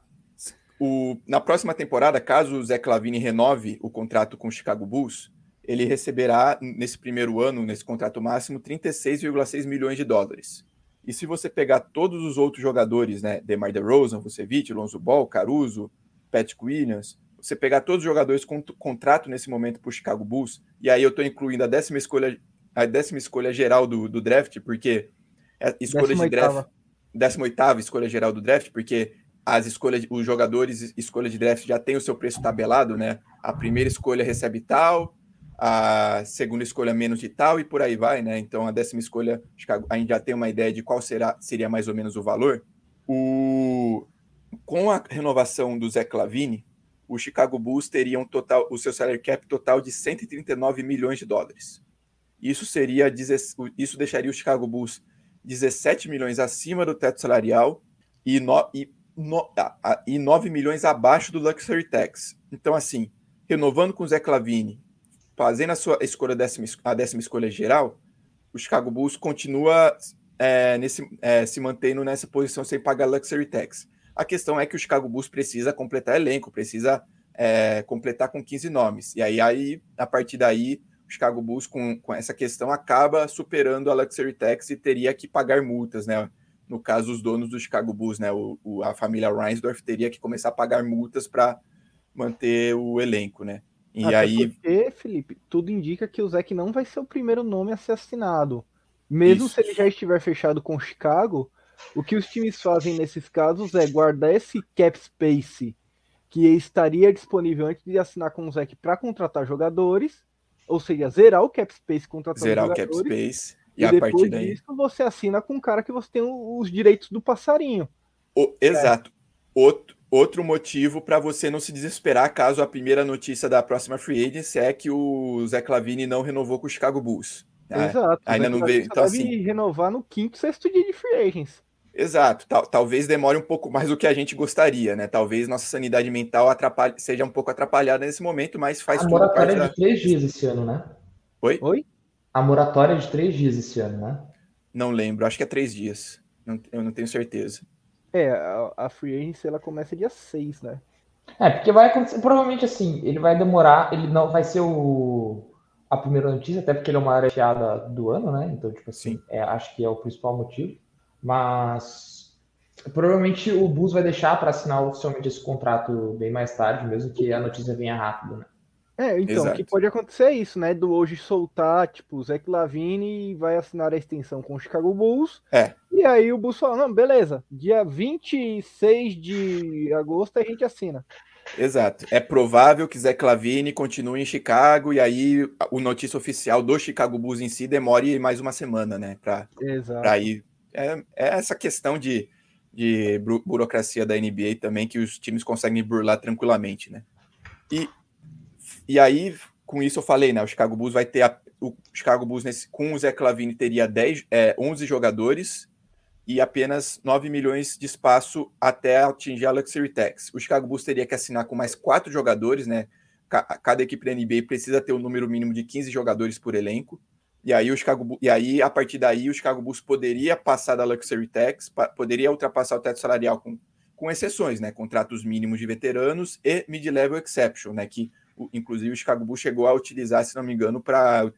o, na próxima temporada, caso o Zé Clavini renove o contrato com o Chicago Bulls, ele receberá, nesse primeiro ano, nesse contrato máximo, 36,6 milhões de dólares. E se você pegar todos os outros jogadores, né, DeMar DeRozan, Vucevic, Lonzo Ball, Caruso, Patrick Williams, você pegar todos os jogadores com contrato nesse momento para o Chicago Bulls, e aí eu estou incluindo a décima escolha, a décima escolha geral do, do draft, porque é escolha de draft, décima oitava escolha geral do draft, porque as escolhas, os jogadores escolha de draft já tem o seu preço tabelado, né? A primeira escolha recebe tal, a segunda escolha menos de tal e por aí vai, né? Então a décima escolha, a gente já tem uma ideia de qual será seria mais ou menos o valor. O com a renovação do Zé Clavini, o Chicago Bulls teria um total, o seu salary cap total de 139 milhões de dólares. Isso seria isso deixaria o Chicago Bulls 17 milhões acima do teto salarial e, no, e, no, e 9 milhões abaixo do Luxury Tax. Então, assim, renovando com o Zé Clavini, fazendo a sua escolha décima, a décima escolha geral, o Chicago Bulls continua é, nesse, é, se mantendo nessa posição sem pagar Luxury Tax. A questão é que o Chicago Bulls precisa completar elenco, precisa é, completar com 15 nomes. E aí, aí, a partir daí, Chicago Bulls, com, com essa questão, acaba superando a Luxury Tax e teria que pagar multas, né? No caso, os donos do Chicago Bulls, né? O, o a família Reinsdorf teria que começar a pagar multas para manter o elenco, né? E Até aí. Porque, Felipe, tudo indica que o Zeke não vai ser o primeiro nome a ser assinado. Mesmo Isso. se ele já estiver fechado com o Chicago, o que os times fazem nesses casos é guardar esse cap space que estaria disponível antes de assinar com o Zeke para contratar jogadores, ou seja, zerar o cap space contratando zerar o cap space e, e a partir daí disso você assina com um cara que você tem os direitos do passarinho. O, exato. É. Outro, outro motivo para você não se desesperar caso a primeira notícia da próxima free agency é que o Zé Clavini não renovou com o Chicago Bulls. É, Exato. Ainda não veio. Então, assim, renovar no quinto, sexto dia de free agency. Exato. Tal, talvez demore um pouco mais do que a gente gostaria, né? Talvez nossa sanidade mental atrapalhe, seja um pouco atrapalhada nesse momento, mas faz A moratória é de três dias esse ano, né? Oi? Oi? A moratória é de três dias esse ano, né? Não lembro, acho que é três dias. Não, eu não tenho certeza. É, a, a free agency ela começa dia 6, né? É, porque vai acontecer, provavelmente assim, ele vai demorar, ele não vai ser o a primeira notícia, até porque ele é uma área fiada do ano, né? Então, tipo assim, é, acho que é o principal motivo. Mas provavelmente o Bulls vai deixar para assinar oficialmente esse contrato bem mais tarde, mesmo que a notícia venha rápido, né? É, então, o que pode acontecer é isso, né? Do hoje soltar, tipo, o Zach Lavine vai assinar a extensão com o Chicago Bulls. É. E aí o Bulls fala, não, beleza, dia 26 de agosto a gente assina. Exato. É provável que Zé Clavini continue em Chicago e aí o notícia oficial do Chicago Bulls em si demore mais uma semana, né? Para ir. É, é, essa questão de, de burocracia da NBA também que os times conseguem burlar tranquilamente, né? E e aí, com isso eu falei, né? O Chicago Bulls vai ter a, o Chicago Bulls nesse, com o Zé Clavini teria 10, é, 11 jogadores e apenas 9 milhões de espaço até atingir a Luxury Tax. O Chicago Bulls teria que assinar com mais quatro jogadores, né? Cada equipe da NBA precisa ter um número mínimo de 15 jogadores por elenco. E aí, o Chicago, e aí, a partir daí, o Chicago Bulls poderia passar da Luxury Tax, poderia ultrapassar o teto salarial com, com exceções, né? Contratos mínimos de veteranos e mid-level exception, né? Que inclusive o Chicago Bulls chegou a utilizar, se não me engano, para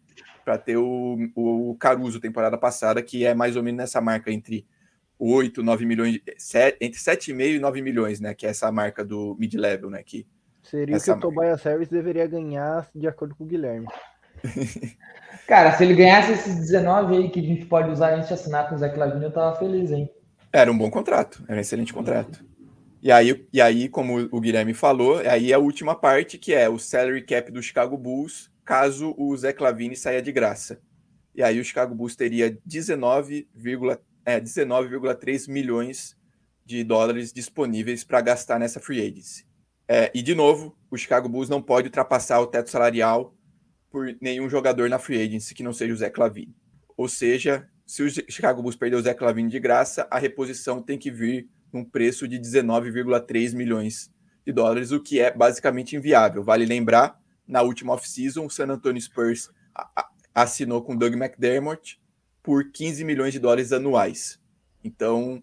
ter o, o Caruso temporada passada, que é mais ou menos nessa marca entre 8, 9 milhões, 7, entre 7,5 e 9 milhões, né? Que é essa marca do mid-level, né? Que Seria o que o Tobias Service deveria ganhar de acordo com o Guilherme. Cara, se ele ganhasse esses 19 aí que a gente pode usar antes de assinar com o Zé Clavini, eu tava feliz, hein? Era um bom contrato, era um excelente contrato. E aí, e aí, como o Guilherme falou, aí é a última parte, que é o salary cap do Chicago Bulls, caso o Zé Clavini saia de graça. E aí o Chicago Bulls teria 19,3 é, 19 milhões de dólares disponíveis para gastar nessa free agency. É, e, de novo, o Chicago Bulls não pode ultrapassar o teto salarial por nenhum jogador na free agency que não seja o Zé Clavini. Ou seja, se o Chicago Bulls perder o Zé Clavini de graça, a reposição tem que vir num preço de 19,3 milhões de dólares, o que é basicamente inviável. Vale lembrar, na última off-season, o San Antonio Spurs assinou com Doug McDermott por 15 milhões de dólares anuais. Então.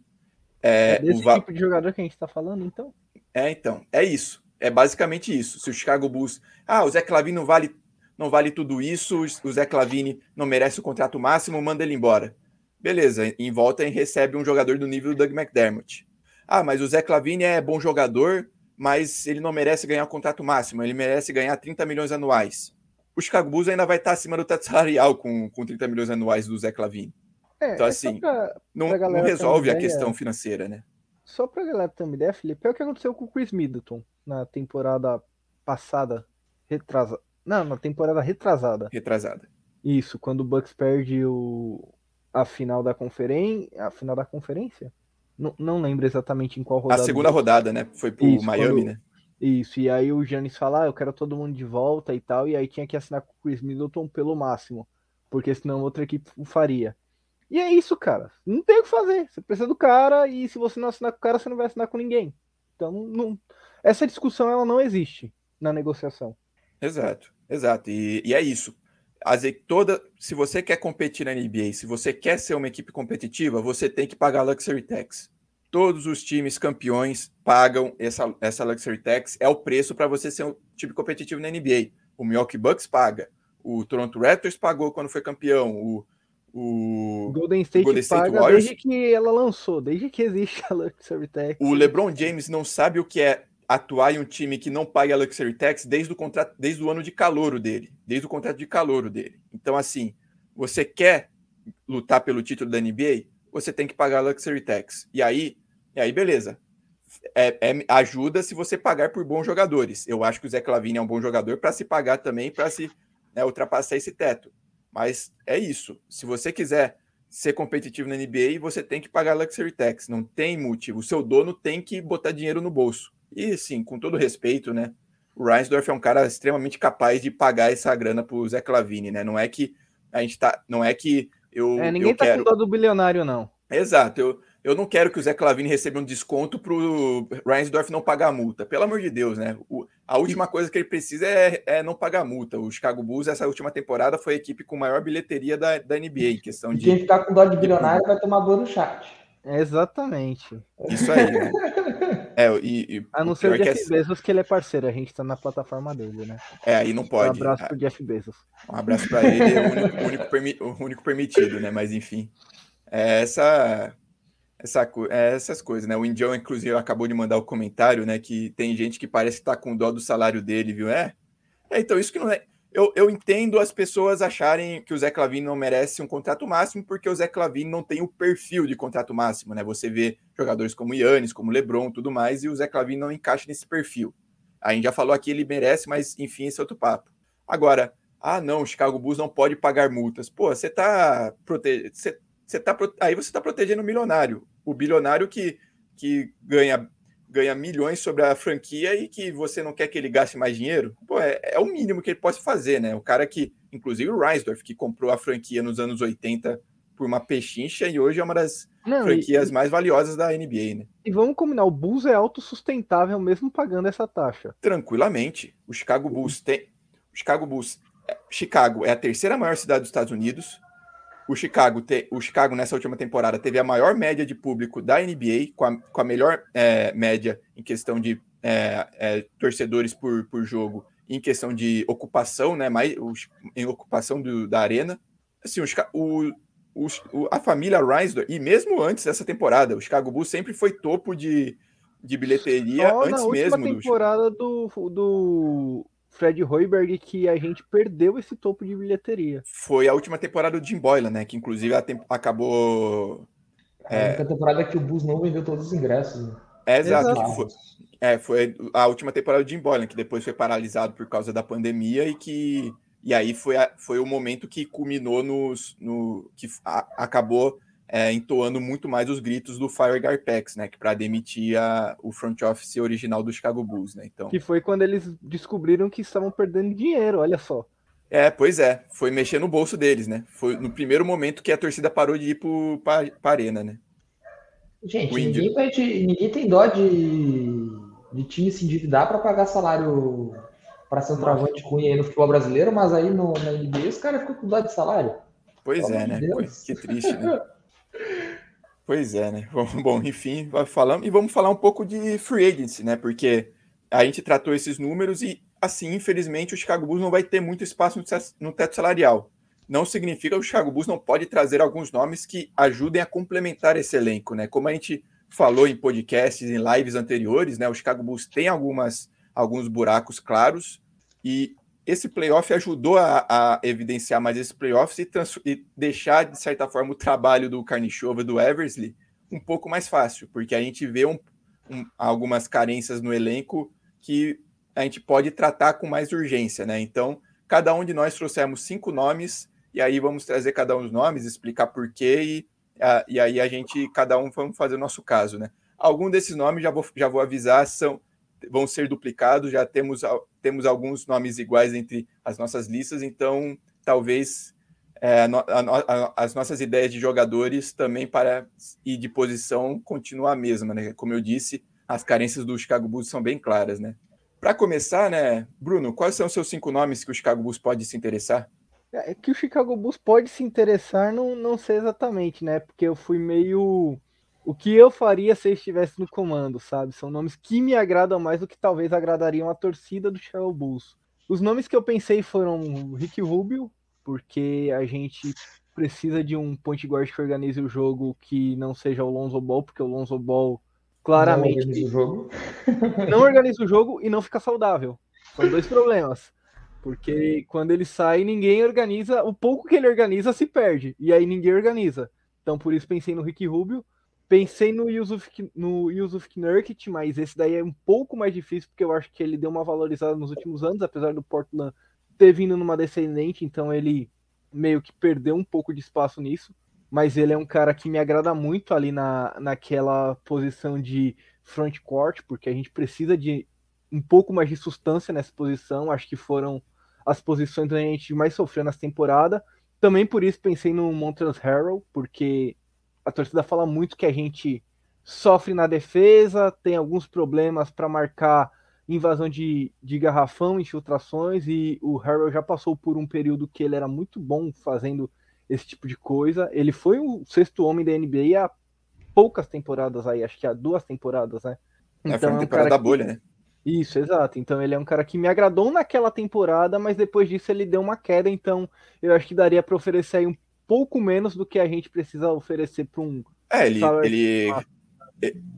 É, é desse o... tipo de jogador que a gente está falando, então? É, então. É isso. É basicamente isso. Se o Chicago Bulls. Ah, o Zé Clavini não vale, não vale tudo isso, o Zé Clavini não merece o contrato máximo, manda ele embora. Beleza, em volta recebe um jogador do nível do Doug McDermott. Ah, mas o Zé Clavini é bom jogador, mas ele não merece ganhar o contrato máximo, ele merece ganhar 30 milhões anuais. O Chicago Bulls ainda vai estar acima do teto salarial com, com 30 milhões anuais do Zé Clavini. É, então, é assim, pra, não, pra não, resolve a questão financeira, né? Só pra galera ter uma ideia, Felipe, é o que aconteceu com o Chris Middleton na temporada passada, retrasada. Não, na temporada retrasada. Retrasada. Isso, quando o Bucks perde o... a final da conferência. A final da conferência? Não, não lembro exatamente em qual rodada. A segunda rodada, né? Foi pro Isso, Miami, quando... né? Isso, e aí o Giannis fala, ah, eu quero todo mundo de volta e tal, e aí tinha que assinar com o Chris Middleton pelo máximo, porque senão outra equipe o faria. E é isso, cara. Não tem o que fazer. Você precisa do cara, e se você não assinar com o cara, você não vai assinar com ninguém. Então, não... essa discussão ela não existe na negociação. Exato, exato. E, e é isso. As, toda, se você quer competir na NBA, se você quer ser uma equipe competitiva, você tem que pagar Luxury Tax. Todos os times campeões pagam essa, essa Luxury Tax. É o preço para você ser um time competitivo na NBA. O Milwaukee Bucks paga. O Toronto Raptors pagou quando foi campeão. O, o Golden State, Golden State paga Warriors, desde que ela lançou, desde que existe a Luxury Tax. O LeBron James não sabe o que é atuar em um time que não paga Luxury Tax desde o contrato, desde o ano de calouro dele, desde o contrato de calouro dele. Então assim, você quer lutar pelo título da NBA, você tem que pagar Luxury Tax. E aí e aí, beleza. É, é, ajuda se você pagar por bons jogadores. Eu acho que o Zé Clavini é um bom jogador para se pagar também, para se né, ultrapassar esse teto. Mas é isso. Se você quiser ser competitivo na NBA, você tem que pagar Luxury Tax. Não tem motivo. O seu dono tem que botar dinheiro no bolso. E, sim, com todo respeito, né? O Reinsdorf é um cara extremamente capaz de pagar essa grana pro Zé Clavini, né? Não é que a gente tá. Não é que eu. É, ninguém eu tá quero... com dó do bilionário, não. Exato. Eu, eu não quero que o Zé Clavini receba um desconto para o Reinsdorf não pagar a multa. Pelo amor de Deus, né? O, a última coisa que ele precisa é, é, não pagar a multa. O Chicago Bulls, essa última temporada, foi a equipe com maior bilheteria da, da NBA em questão e de. Quem ficar com dó de bilionário vai tomar dor no chat. exatamente. Isso aí. Né? É, e, e, a não ser o Jeff que é... Bezos, que ele é parceiro, a gente tá na plataforma dele, né? É, aí não pode. Um abraço pro Jeff Bezos. Um abraço para ele, é o único, único, permi... o único permitido, né? Mas enfim. É essa essa, é, essas coisas, né? O Indião, inclusive, acabou de mandar o um comentário, né? Que tem gente que parece que tá com dó do salário dele, viu? É, é então isso que não é. Eu, eu entendo as pessoas acharem que o Zé Clavini não merece um contrato máximo, porque o Zé Clavini não tem o perfil de contrato máximo, né? Você vê jogadores como Yannis, como Lebron, tudo mais, e o Zé Clavini não encaixa nesse perfil. A gente já falou aqui, ele merece, mas enfim, esse é outro papo. Agora, ah, não, o Chicago Bulls não pode pagar multas. Pô, você tá protegendo. Tá, aí você está protegendo o milionário o bilionário que, que ganha, ganha milhões sobre a franquia e que você não quer que ele gaste mais dinheiro, pô, é, é o mínimo que ele pode fazer, né? O cara que, inclusive o Reinsdorf, que comprou a franquia nos anos 80 por uma pechincha e hoje é uma das não, franquias e, mais valiosas da NBA, né? E vamos combinar, o Bulls é autossustentável mesmo pagando essa taxa. Tranquilamente. O Chicago Bulls tem. O Chicago Bulls. É, Chicago é a terceira maior cidade dos Estados Unidos o Chicago, te, o Chicago nessa última temporada teve a maior média de público da NBA, com a, com a melhor é, média em questão de é, é, torcedores por, por jogo, em questão de ocupação, né, mais, em ocupação do, da arena. Assim, o, o, o, a família Reinsdorf, e mesmo antes dessa temporada, o Chicago Bulls sempre foi topo de, de bilheteria Só antes na mesmo. temporada do, do Fred Hoiberg que a gente perdeu esse topo de bilheteria. Foi a última temporada do Jim Boylan, né? Que inclusive acabou. É... A única temporada que o Bulls não vendeu todos os ingressos. Né? É, exato. Foi, é, foi a última temporada do Jim Boylan, que depois foi paralisado por causa da pandemia e que. E aí foi, a, foi o momento que culminou nos, no. que a, acabou é, entoando muito mais os gritos do Fire Garpex, né? Que para demitir a, o front office original do Chicago Bulls, né? Então. Que foi quando eles descobriram que estavam perdendo dinheiro, olha só. É, pois é, foi mexer no bolso deles, né? Foi no primeiro momento que a torcida parou de ir para a arena, né? Gente, ninguém, pede, ninguém tem dó de, de time se endividar para pagar salário para centroavante Cunha aí no futebol brasileiro, mas aí no, na NBA os caras ficam com dó de salário. Pois é, né? que triste, né? Pois é, né? Bom, enfim, falamos e vamos falar um pouco de free agency, né? Porque a gente tratou esses números e, assim, infelizmente, o Chicago Bulls não vai ter muito espaço no teto salarial. Não significa que o Chicago Bulls não pode trazer alguns nomes que ajudem a complementar esse elenco, né? Como a gente falou em podcasts, em lives anteriores, né? O Chicago Bulls tem algumas, alguns buracos claros e esse playoff ajudou a, a evidenciar mais esse playoff e, e, deixar, de certa forma, o trabalho do Carnichova do Eversley um pouco mais fácil, porque a gente vê um, um, algumas carências no elenco que a gente pode tratar com mais urgência, né? Então, cada um de nós trouxemos cinco nomes, e aí vamos trazer cada um dos nomes, explicar por quê, e, a, e aí a gente, cada um, vamos fazer o nosso caso, né? Algum desses nomes, já vou, já vou avisar, são vão ser duplicados, já temos, temos alguns nomes iguais entre as nossas listas, então talvez é, a, a, as nossas ideias de jogadores também para e de posição continuam a mesma, né? Como eu disse, as carências do Chicago Bulls são bem claras, né? Para começar, né, Bruno, quais são os seus cinco nomes que o Chicago Bulls pode se interessar? É, é que o Chicago Bulls pode se interessar, não, não sei exatamente, né? Porque eu fui meio. O que eu faria se eu estivesse no comando, sabe? São nomes que me agradam mais do que talvez agradariam a torcida do Chicago Bulls. Os nomes que eu pensei foram o Rick Rubio, porque a gente precisa de um point guard que organize o jogo que não seja o Lonzo Ball, porque o Lonzo Ball claramente não organiza o jogo, não organiza o jogo e não fica saudável. São dois problemas. Porque quando ele sai, ninguém organiza. O pouco que ele organiza se perde. E aí ninguém organiza. Então por isso pensei no Rick Rubio. Pensei no Yusuf, no Yusuf Nurkic, mas esse daí é um pouco mais difícil, porque eu acho que ele deu uma valorizada nos últimos anos, apesar do Portland ter vindo numa descendente, então ele meio que perdeu um pouco de espaço nisso mas ele é um cara que me agrada muito ali na, naquela posição de front court, porque a gente precisa de um pouco mais de substância nessa posição. Acho que foram as posições onde a gente mais sofreu nessa temporada. Também por isso pensei no Montrezl Harrell, porque a torcida fala muito que a gente sofre na defesa, tem alguns problemas para marcar invasão de, de garrafão, infiltrações, e o Harrell já passou por um período que ele era muito bom fazendo esse tipo de coisa. Ele foi o sexto homem da NBA há poucas temporadas aí, acho que há duas temporadas, né? Então, é, foi uma então, temporada é um da bolha, que... né? Isso, exato. Então ele é um cara que me agradou naquela temporada, mas depois disso ele deu uma queda, então eu acho que daria para oferecer aí um pouco menos do que a gente precisa oferecer para um. É, ele, ele,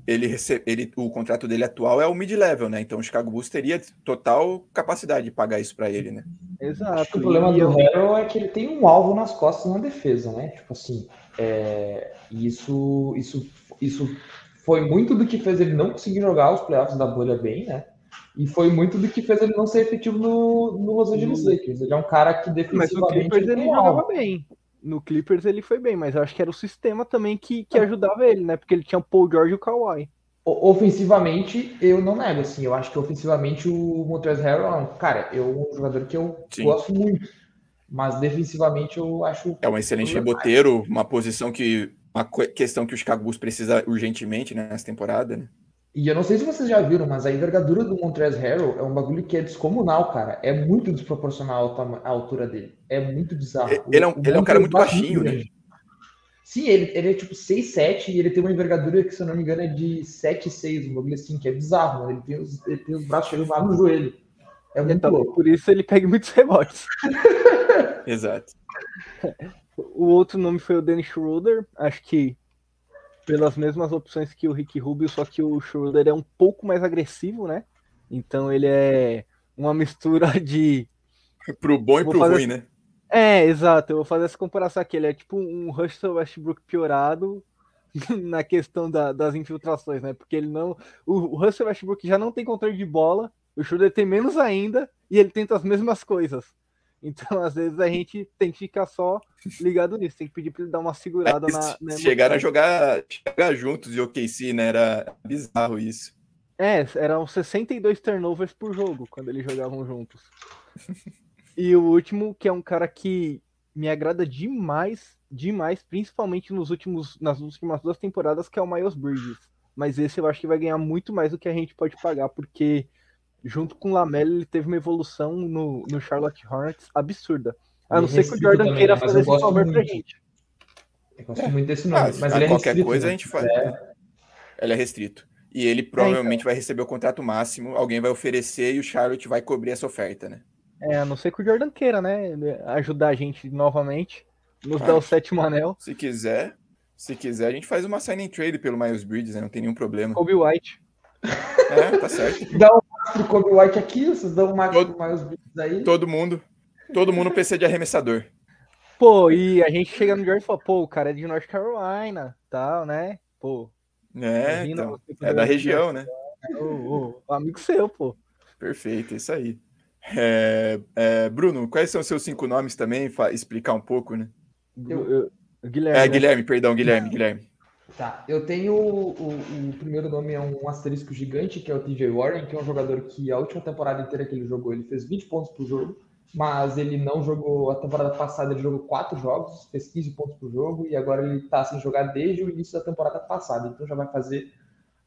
ele, recebe, ele, o contrato dele atual é o mid-level, né? Então o Chicago Bulls teria total capacidade de pagar isso para ele, né? Exato. o problema do Harrell é que ele tem um alvo nas costas na defesa, né? Tipo assim, é, isso, isso, isso foi muito do que fez ele não conseguir jogar os playoffs da bolha bem, né? E foi muito do que fez ele não ser efetivo no, no Los Angeles Lakers. Ele é um cara que defensivamente. Mas o Clippers ele jogava bem no Clippers ele foi bem, mas eu acho que era o sistema também que, que ajudava ele, né? Porque ele tinha o Paul George e o Kawhi. Ofensivamente, eu não nego, assim, eu acho que ofensivamente o Montrezl Harrell é um, cara, eu, um jogador que eu Sim. gosto muito, mas defensivamente eu acho... É um excelente reboteiro, uma posição que, uma questão que o Chicago Bulls precisa urgentemente né, nessa temporada, né? E eu não sei se vocês já viram, mas a envergadura do Montrezl Harrell é um bagulho que é descomunal, cara. É muito desproporcional à altura dele. É muito bizarro. Ele é um, ele é um cara muito baixinho, né? Sim, ele, ele é tipo 6'7 e ele tem uma envergadura que, se eu não me engano, é de 7'6, um bagulho assim, que é bizarro, Ele tem os, ele tem os braços chegando lá no joelho. É muito então, louco. Por isso ele pega muitos rebotes. Exato. O outro nome foi o Dennis Schroeder. Acho que pelas mesmas opções que o Rick Rubio, só que o Schroeder é um pouco mais agressivo, né? Então ele é uma mistura de. pro bom e pro fazer... ruim, né? É, exato. Eu vou fazer essa comparação aqui. Ele é tipo um Russell Westbrook piorado na questão da, das infiltrações, né? Porque ele não. O, Russell Westbrook já não tem controle de bola, o Schroeder tem menos ainda, e ele tenta as mesmas coisas. Então, às vezes, a gente tem que ficar só ligado nisso, tem que pedir para ele dar uma segurada é, na, na. Chegaram a jogar, jogar juntos e OKC, né? Era bizarro isso. É, eram 62 turnovers por jogo quando eles jogavam juntos. e o último, que é um cara que me agrada demais, demais, principalmente nos últimos, nas últimas duas temporadas, que é o Miles Bridges. Mas esse eu acho que vai ganhar muito mais do que a gente pode pagar, porque junto com o Lamelo, ele teve uma evolução no, no Charlotte Hornets absurda. A não ser que o Jordan também, queira fazer esse favor pra gente. Eu gosto é. muito desse nome. Ah, mas ele é qualquer restrito, coisa né? a gente faz. É. Ele é restrito. E ele provavelmente é, então. vai receber o contrato máximo, alguém vai oferecer e o Charlotte vai cobrir essa oferta, né? É, a não ser que o Jordan queira, né? Ajudar a gente novamente, nos ah, dar o sétimo anel. Se quiser, se quiser, a gente faz uma signing trade pelo Miles Bridges, né? Não tem nenhum problema. Kobe White. É, tá certo. Dá um pro Kobe White aqui, vocês dão um max todo, Miles Bridges aí. Todo mundo. Todo mundo PC de arremessador. Pô, e a gente chega no Jordan e fala, pô, o cara é de North Carolina, tal, né? Pô. É, então, é da região, né? O, o, amigo seu, pô. Perfeito, isso aí. É, é, Bruno, quais são os seus cinco nomes também? Explicar um pouco, né? Eu, eu, Guilherme. É, né? Guilherme, perdão, Guilherme, Guilherme. Tá, eu tenho o, o, o, primeiro nome é um asterisco gigante, que é o TJ Warren, que é um jogador que a última temporada inteira que ele jogou, ele fez 20 pontos por jogo, mas ele não jogou a temporada passada, ele jogou quatro jogos, fez 15 pontos por jogo, e agora ele tá sem jogar desde o início da temporada passada, então já vai fazer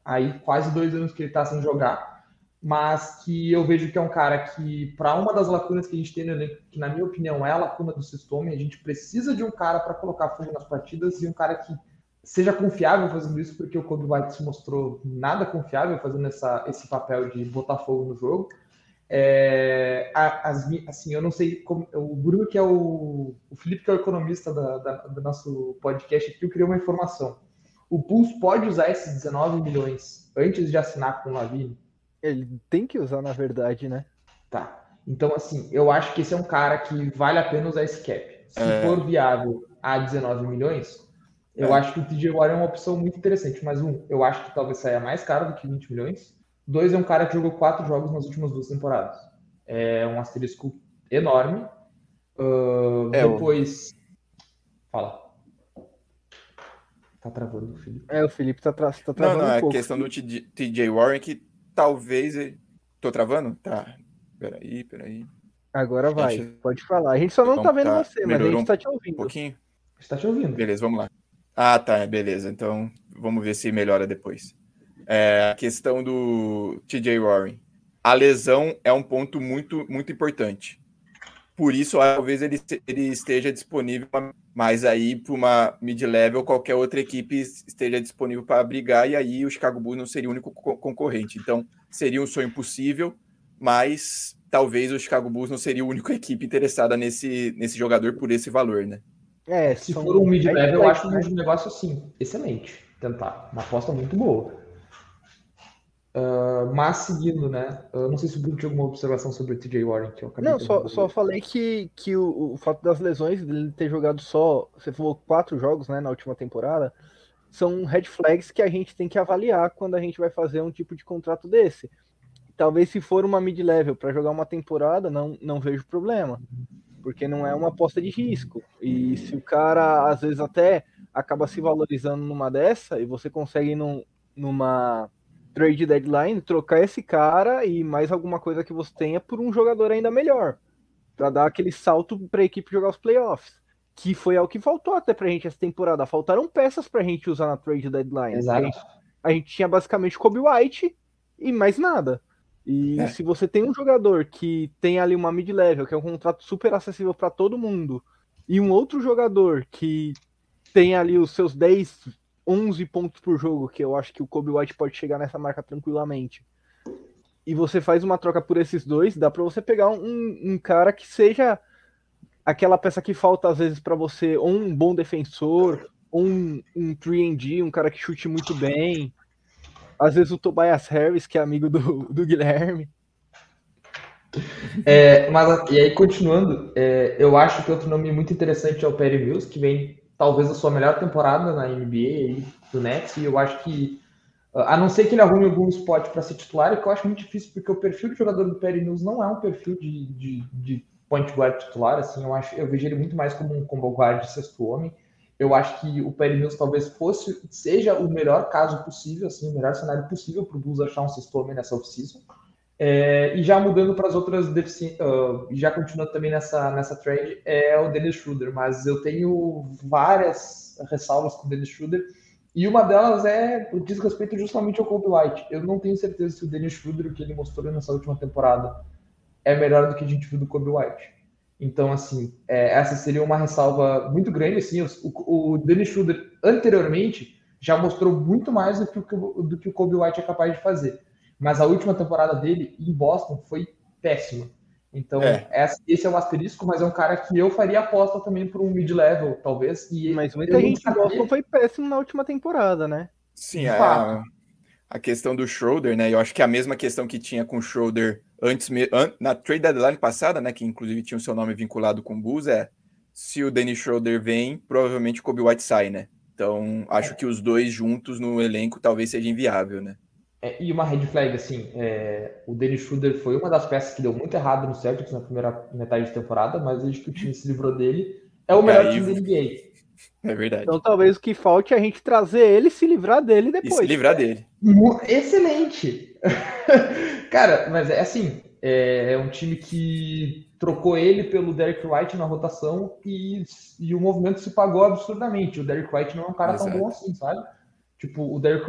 aí quase dois anos que ele tá sem jogar, mas que eu vejo que é um cara que, para uma das lacunas que a gente tem no elenco, que na minha opinião é a lacuna do sistema, a gente precisa de um cara para colocar fogo nas partidas e um cara que seja confiável fazendo isso, porque o Kobe White se mostrou nada confiável fazendo essa, esse papel de botar fogo no jogo. É, as, assim, eu não sei como. O Bruno, que é o. O Felipe, que é o economista da, da, do nosso podcast aqui, eu queria uma informação. O Bulls pode usar esses 19 milhões antes de assinar com o Lavine? Ele tem que usar, na verdade, né? Tá. Então, assim, eu acho que esse é um cara que vale a pena usar esse cap. Se é... for viável a 19 milhões, eu é. acho que o TJ Warren é uma opção muito interessante. Mas, um, eu acho que talvez saia mais caro do que 20 milhões. Dois, é um cara que jogou quatro jogos nas últimas duas temporadas. É um asterisco enorme. Uh, é, depois. O... Fala. Tá travando o Felipe. É, o Felipe tá, tra tá travando. Não, não, um é pouco. a questão do TJ Warren que talvez. Ele... Tô travando? Tá. Peraí, peraí. Agora vai, gente... pode falar. A gente só não então, tá vendo tá... você, mas a gente tá te ouvindo. Um pouquinho? Está te ouvindo. Beleza, vamos lá. Ah, tá, beleza. Então vamos ver se melhora depois. É, a questão do TJ Warren. A lesão é um ponto muito, muito importante. Por isso, talvez ele, ele esteja disponível mais aí para uma mid-level, qualquer outra equipe esteja disponível para brigar, e aí o Chicago Bulls não seria o único concorrente. Então, seria um sonho possível, mas talvez o Chicago Bulls não seria a única equipe interessada nesse, nesse jogador por esse valor, né? É, se for um mid-level, eu acho um negócio assim, excelente. Tentar. Uma aposta muito boa. Uh, mas seguindo, né? Uh, não sei se o Bruno tinha alguma observação sobre o TJ Warren. Que eu não, só, só falei que, que o, o, fato das lesões, dele ter jogado só, você falou quatro jogos né, na última temporada, são red flags que a gente tem que avaliar quando a gente vai fazer um tipo de contrato desse. Talvez se for uma mid-level para jogar uma temporada, não, não vejo problema, porque não é uma aposta de risco. E se o cara, às vezes, até acaba se valorizando numa dessa e você consegue num, numa trade deadline, trocar esse cara e mais alguma coisa que você tenha por um jogador ainda melhor. para dar aquele salto para a equipe jogar os playoffs. Que foi ao que faltou até pra gente essa temporada. Faltaram peças pra gente usar na trade deadline. Exato. A gente, a gente tinha basicamente Kobe White e mais nada. E é. se você tem um jogador que tem ali uma mid-level, que é um contrato super acessível para todo mundo, e um outro jogador que tem ali os seus 10, 11 pontos por jogo, que eu acho que o Kobe White pode chegar nessa marca tranquilamente. E você faz uma troca por esses dois, dá para você pegar um, um, cara que seja aquela peça que falta às vezes para você, ou um bom defensor, ou um, um 3D, um cara que chute muito bem. Às vezes o Tobias Harris, que é amigo do, do Guilherme. É, mas e aí, continuando, é, eu acho que outro nome muito interessante é o Perry Mills, que vem talvez a sua melhor temporada na NBA aí, do Nets, e eu acho que, a não ser que ele arrume algum spot para ser titular, que eu acho muito difícil, porque o perfil do jogador do Perry Mills não é um perfil de, de, de point guard titular, assim, eu acho, eu vejo ele muito mais como um combo guard de sexto homem. Eu acho que o Perry Mills talvez fosse, seja o melhor caso possível, assim, o melhor cenário possível para o Bulls achar um sexto homem nessa off-season. É, e já mudando para as outras deficiências, uh, já continuando também nessa, nessa trade, é o Dennis Schroeder, mas eu tenho várias ressalvas com o Dennis Schroeder, e uma delas é diz respeito justamente ao Kobe White. Eu não tenho certeza se o Dennis Schroeder, que ele mostrou nessa última temporada, é melhor do que a gente viu do Kobe White. Então, assim, é, essa seria uma ressalva muito grande. Assim, o, o Dennis Schroeder, anteriormente, já mostrou muito mais do que, o, do que o Kobe White é capaz de fazer mas a última temporada dele em Boston foi péssima. Então, é. esse é o asterisco, mas é um cara que eu faria aposta também para um mid-level, talvez. E mas muita gente em Boston foi péssimo na última temporada, né? Sim, é a, questão do Schroeder, né? Eu acho que é a mesma questão que tinha com o Schroeder antes, na trade deadline passada, né? Que inclusive tinha o seu nome vinculado com o Bulls, é se o Dennis Schroeder vem, provavelmente o Kobe White sai, né? Então, acho é. que os dois juntos no elenco talvez seja inviável, né? É, e uma red flag, assim, é, o Dennis Schroeder foi uma das peças que deu muito errado no Celtics na primeira metade de temporada, mas desde que o time se livrou dele, é o melhor aí, time da NBA. É verdade. Então talvez o que falte é a gente trazer ele e se livrar dele depois. E se livrar dele. Excelente! Cara, mas é assim, é, é, um time que trocou ele pelo Derek White na rotação e, e o movimento se pagou absurdamente. O Derek White não é um cara Exato. tão bom assim, sabe? Tipo, o Derek,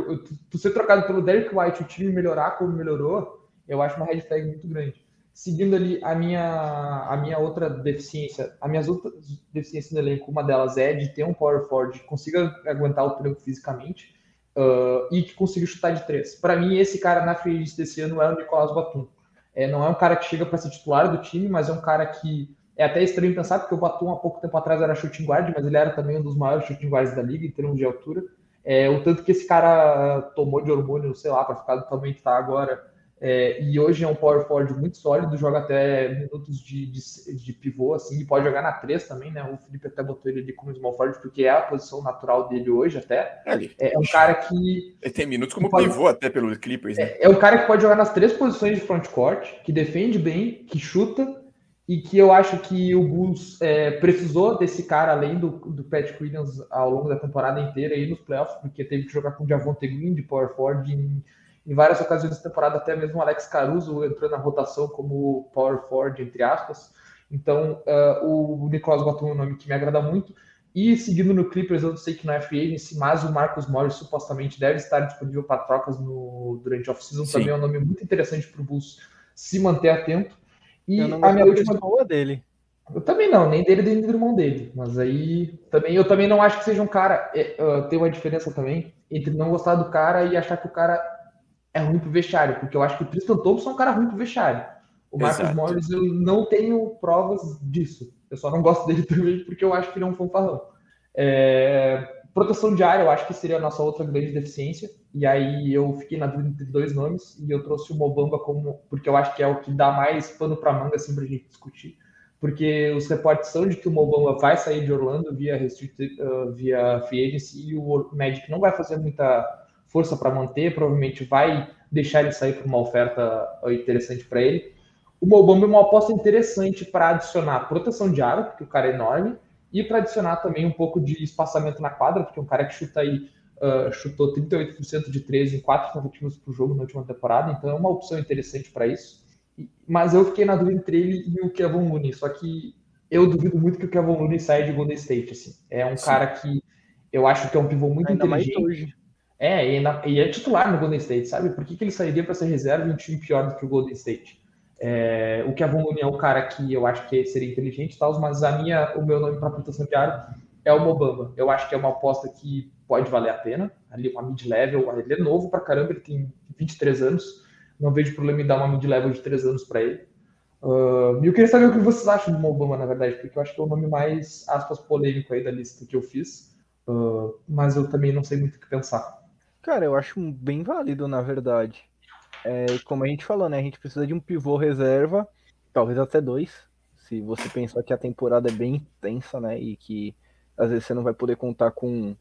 tu ser trocado pelo Derek White, o time melhorar como melhorou, eu acho uma red flag muito grande. Seguindo ali a minha, a minha outra deficiência, as minhas outras deficiências no elenco, uma delas é de ter um power forward que consiga aguentar o tranco fisicamente uh, e que consiga chutar de três. Para mim, esse cara na free desse ano é o Nicolas Batum. É, não é um cara que chega para ser titular do time, mas é um cara que é até estranho pensar, porque o Batum há pouco tempo atrás era shooting guard, mas ele era também um dos maiores shooting guards da liga em termos de altura. É, o tanto que esse cara tomou de hormônio, sei lá, para ficar do tamanho que está agora. É, e hoje é um power forward muito sólido, joga até minutos de, de, de pivô, assim, e pode jogar na 3 também, né? O Felipe até botou ele ali como small forward, porque é a posição natural dele hoje até. É, é um cara que... Ele tem minutos como pode, pivô até pelo Clippers, né? É, é um cara que pode jogar nas três posições de front court, que defende bem, que chuta, e que eu acho que o Bulls é, precisou desse cara, além do, do Patrick Williams, ao longo da temporada inteira e nos playoffs, porque teve que jogar com o Javonte Green de power forward em, em, várias ocasiões da temporada, até mesmo o Alex Caruso entrou na rotação como power forward, entre aspas. Então, uh, o Nicolas Batum é um nome que me agrada muito. E seguindo no Clippers, eu sei que não é free agency, mas o Marcos Morris supostamente deve estar disponível para trocas no, durante a off-season. Também é um nome muito interessante para o Bulls se manter atento. E eu não a minha última boa dele. Eu também não, nem dele nem do irmão dele. Mas aí também eu também não acho que seja um cara. É, uh, tem uma diferença também entre não gostar do cara e achar que o cara é ruim pro vestiário, porque eu acho que o Tristan Thompson é um cara ruim pro vestiário. O Marcos Exato. Morris eu não tenho provas disso. Eu só não gosto dele também porque eu acho que ele é um fanfarrão. É... Proteção de área, eu acho que seria a nossa outra grande deficiência. E aí eu fiquei na dúvida entre dois nomes e eu trouxe o Mobamba como porque eu acho que é o que dá mais pano para manga assim para a gente discutir. Porque os reportes são de que o Mobamba vai sair de Orlando via restricted, uh, via free agency e o Magic não vai fazer muita força para manter, provavelmente vai deixar ele sair por uma oferta interessante para ele. O Mobamba é uma aposta interessante para adicionar proteção de área, porque o cara é enorme, e para adicionar também um pouco de espaçamento na quadra, porque é um cara que chuta aí uh, chutou 38% de 13 em quatro tentativas por jogo na última temporada, então é uma opção interessante para isso. Mas eu fiquei na dúvida entre ele e o Kevin Looney, só que eu duvido muito que o Kevin Looney saia de Golden State. Assim. É um Sim. cara que eu acho que é um pivô muito Ainda inteligente. É, e, na, e, é titular no Golden State, sabe? Por que, que ele sairia para ser reserva em um time pior do que o Golden State? É, o Kevin Looney é um cara que eu acho que seria inteligente e tal, mas a minha, o meu nome para proteção de aro é o Mobamba. Eu acho que é uma aposta que pode valer a pena. Ali uma mid-level, ele é novo pra caramba, ele tem 23 anos. Não vejo problema em dar uma mid-level de 3 anos para ele. Uh, eu queria saber o que vocês acham do Mobama, na verdade, porque eu acho que é o nome mais, aspas, polêmico aí da lista que eu fiz. Uh, mas eu também não sei muito o que pensar. Cara, eu acho bem válido, na verdade. É, como a gente falou, né? A gente precisa de um pivô reserva, talvez até dois. Se você pensar que a temporada é bem intensa, né? E que às vezes você não vai poder contar com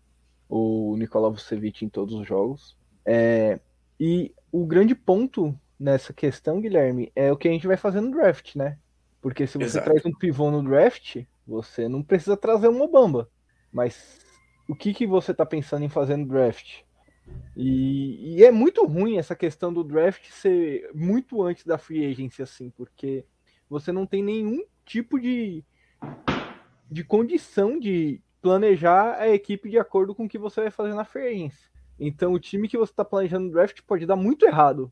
o Nikola Vucevic em todos os jogos. É, e o grande ponto nessa questão, Guilherme, é o que a gente vai fazer no draft, né? Porque se você Exato. traz um pivô no draft, você não precisa trazer uma Mobamba. Mas o que, que você está pensando em fazer no draft? E, e, é muito ruim essa questão do draft ser muito antes da free agency, assim, porque você não tem nenhum tipo de, de condição de, planejar a equipe de acordo com o que você vai fazer na free Então, o time que você está planejando no draft pode dar muito errado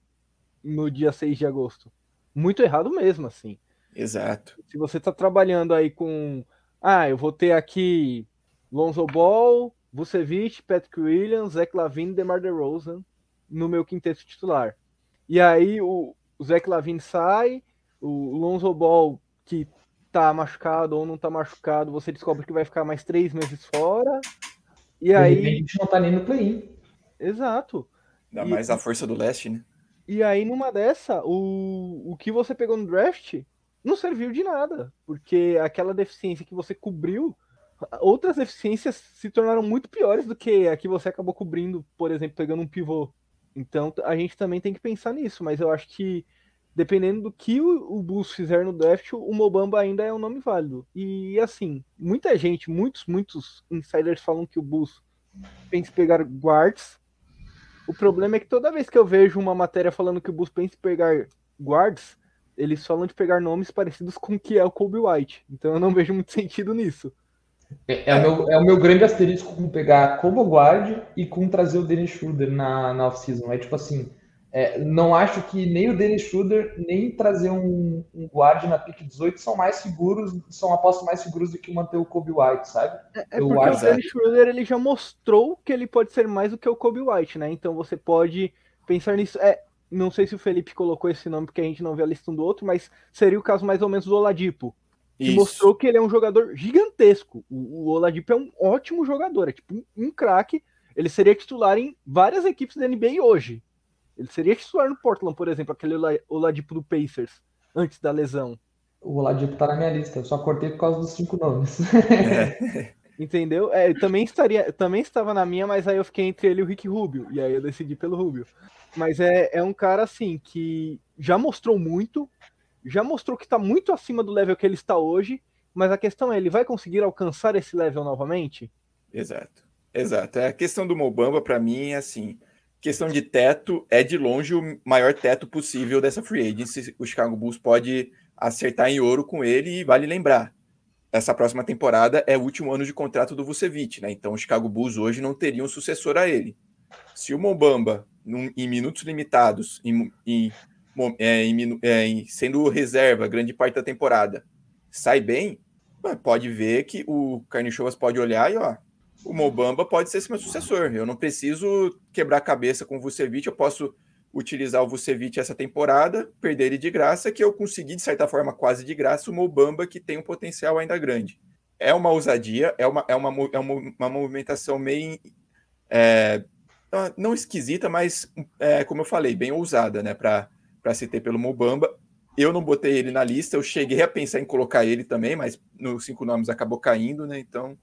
no dia 6 de agosto. Muito errado mesmo, assim. Exato. Se você está trabalhando aí com. Ah, eu vou ter aqui Lonzo Ball, Vucevic, Patrick Williams, Zach Lavine e DeMar DeRozan no meu quinteto titular. E aí o, o Zach Lavine sai, o Lonzo Ball, que tá machucado ou não tá machucado, você descobre que vai ficar mais três meses fora. E de aí. a gente não tá nem no play-in. Exato. Dá e... mais a força do leste, né? E aí, numa dessa, o, o que você pegou no draft não serviu de nada. Porque aquela deficiência que você cobriu, outras deficiências se tornaram muito piores do que a que você acabou cobrindo, por exemplo, pegando um pivô. Então a gente também tem que pensar nisso, mas eu acho que dependendo do que o, o Bulls fizer no draft, o Mobamba ainda é um nome válido. E assim, muita gente, muitos, muitos insiders falam que o Bulls pensa em pegar guards. O problema é que toda vez que eu vejo uma matéria falando que o Bulls pensa em pegar guards, eles falam de pegar nomes parecidos com o que é o Kobe White. Então eu não vejo muito sentido nisso. É, é, o, meu, é o meu grande asterisco com pegar Kobe Guard e com trazer o Dennis Schroeder na, na off-season. É tipo assim, é, não acho que nem o Dennis Schroeder, nem trazer um, um guard na pick 18 são mais seguros, são apostas mais seguras do que manter o Kobe White, sabe? É, é porque o Dennis Schroeder ele já mostrou que ele pode ser mais do que o Kobe White, né? Então você pode pensar nisso. É, não sei se o Felipe colocou esse nome porque a gente não vê a lista um do outro, mas seria o caso mais ou menos do Oladipo. Que mostrou que ele é um jogador gigantesco. O, o Oladipo é um ótimo jogador, é tipo um, um craque. Ele seria titular em várias equipes da NBA hoje. Ele seria titular no Portland, por exemplo, aquele Oladipo do Pacers, antes da lesão. O Oladipo tá na minha lista, eu só cortei por causa dos cinco nomes. É. Entendeu? É, também estaria, também estava na minha, mas aí eu fiquei entre ele e o Rick Rubio, e aí eu decidi pelo Rubio. Mas é, é um cara assim que já mostrou muito, já mostrou que está muito acima do level que ele está hoje, mas a questão é, ele vai conseguir alcançar esse level novamente? Exato, exato. É, a questão do Mobamba, para mim, é assim, questão de teto, é de longe o maior teto possível dessa free agency. O Chicago Bulls pode acertar em ouro com ele e vale lembrar, essa próxima temporada é o último ano de contrato do Vucevic, né? Então o Chicago Bulls hoje não teria um sucessor a ele. Se o Mobamba, em minutos limitados, em, em, é, em, é, sendo reserva grande parte da temporada, sai bem, pode ver que o Carnichovas pode olhar e ó, o Mobamba pode ser esse meu sucessor. Eu não preciso quebrar a cabeça com o Vucevic, eu posso utilizar o Vucevic essa temporada, perder ele de graça, que eu consegui, de certa forma, quase de graça, o Mobamba, que tem um potencial ainda grande. É uma ousadia, é uma, é uma, é uma, uma movimentação meio. É, não esquisita, mas, é, como eu falei, bem ousada, né, para se ter pelo Mobamba. Eu não botei ele na lista, eu cheguei a pensar em colocar ele também, mas nos cinco nomes acabou caindo, né, então.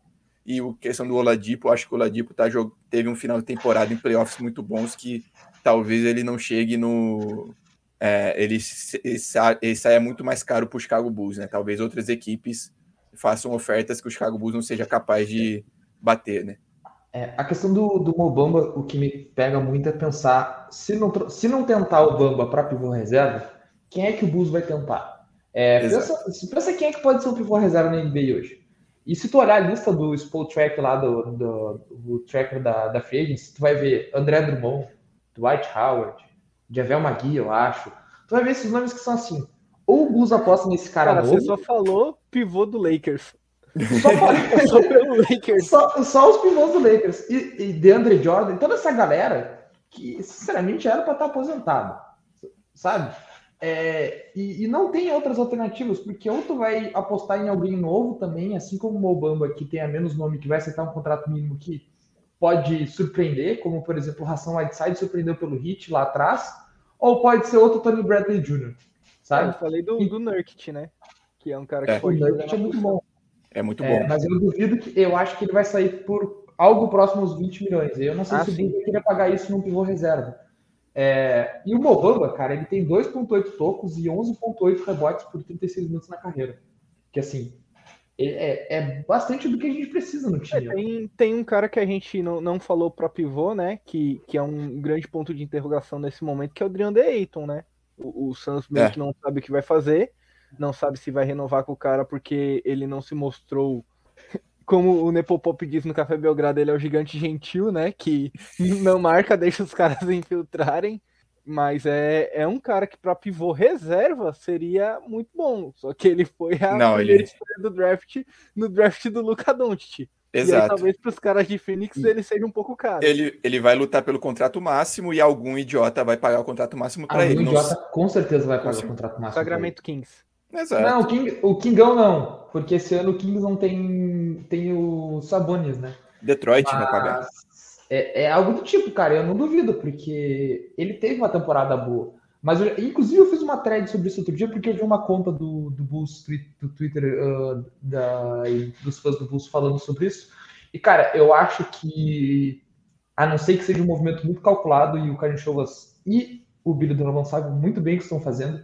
E a questão do Oladipo, acho que o Oladipo tá, teve um final de temporada em playoffs muito bons que talvez ele não chegue no. É, ele, ele saia muito mais caro para o Chicago Bulls, né? Talvez outras equipes façam ofertas que o Chicago Bulls não seja capaz de bater, né? É, a questão do, do Mobamba, o que me pega muito é pensar, se não, se não tentar o Bamba para pivô reserva, quem é que o Bulls vai tentar? É, pensa, pensa, quem é que pode ser um pivô reserva na NBA hoje. E se tu olhar a lista do Spot Track lá, do, do, do tracker da, da Free tu vai ver André Drummond, Dwight Howard, Javel Magui, eu acho. Tu vai ver esses nomes que são assim. Ou o Bulls aposta nesse cara, cara novo. Você só falou pivô do Lakers. Só, só pelo Lakers. Só, só, os pivôs do Lakers. E, e DeAndre Jordan, toda essa galera que, sinceramente, era para estar tá aposentado. Sabe? É, e, e, não tem outras alternativas, porque ou tu vai apostar em alguém novo também, assim como o Mobamba, que tem a menos nome, que vai aceitar um contrato mínimo que pode surpreender, como por exemplo o Ração Whiteside surpreendeu pelo hit lá atrás, ou pode ser outro Tony Bradley Jr. Sabe? Eu falei do, do Nurkic, né? Que é um cara que é. pode. O Nurkic é muito bom. É muito é, bom. É, mas eu duvido que. Eu acho que ele vai sair por algo próximo aos 20 milhões. Eu não sei ah, se sim. o Bulls queria pagar isso num pivô reserva. É, e o Mobamba, cara, ele tem 2,8 tocos e 11,8 rebotes por 36 minutos na carreira. Que assim, é, é bastante do que a gente precisa no time. É, tem, tem um cara que a gente não, não falou pro pivô, né? Que, que é um grande ponto de interrogação nesse momento, que é o Drian Ayton, né? O, o Santos meio é. que não sabe o que vai fazer, não sabe se vai renovar com o cara porque ele não se mostrou. Como o Nepopop diz no Café Belgrado, ele é o gigante gentil, né? Que não marca, deixa os caras infiltrarem. Mas é, é um cara que para pivô reserva seria muito bom. Só que ele foi a Não, ele... do draft no draft do Luca Doncic. Exato. E aí, talvez para os caras de Phoenix ele seja um pouco caro. Ele, ele vai lutar pelo contrato máximo e algum idiota vai pagar o contrato máximo para ele. Algum idiota com certeza vai pagar o contrato máximo. Sacramento Kings. Exato. Não, o, King, o Kingão não, porque esse ano o Kings não tem, tem o Sabonis, né? Detroit Mas... vai pagar. É, é, algo do tipo, cara, eu não duvido, porque ele teve uma temporada boa. Mas, eu, inclusive, eu fiz uma thread sobre isso outro dia, porque eu vi uma conta do, do Bulls, do Twitter, uh, da, dos fãs do Bulls falando sobre isso. E, cara, eu acho que, a não ser que seja um movimento muito calculado, e o Karen Chovas e o Billy Donovan sabem muito bem o que estão fazendo,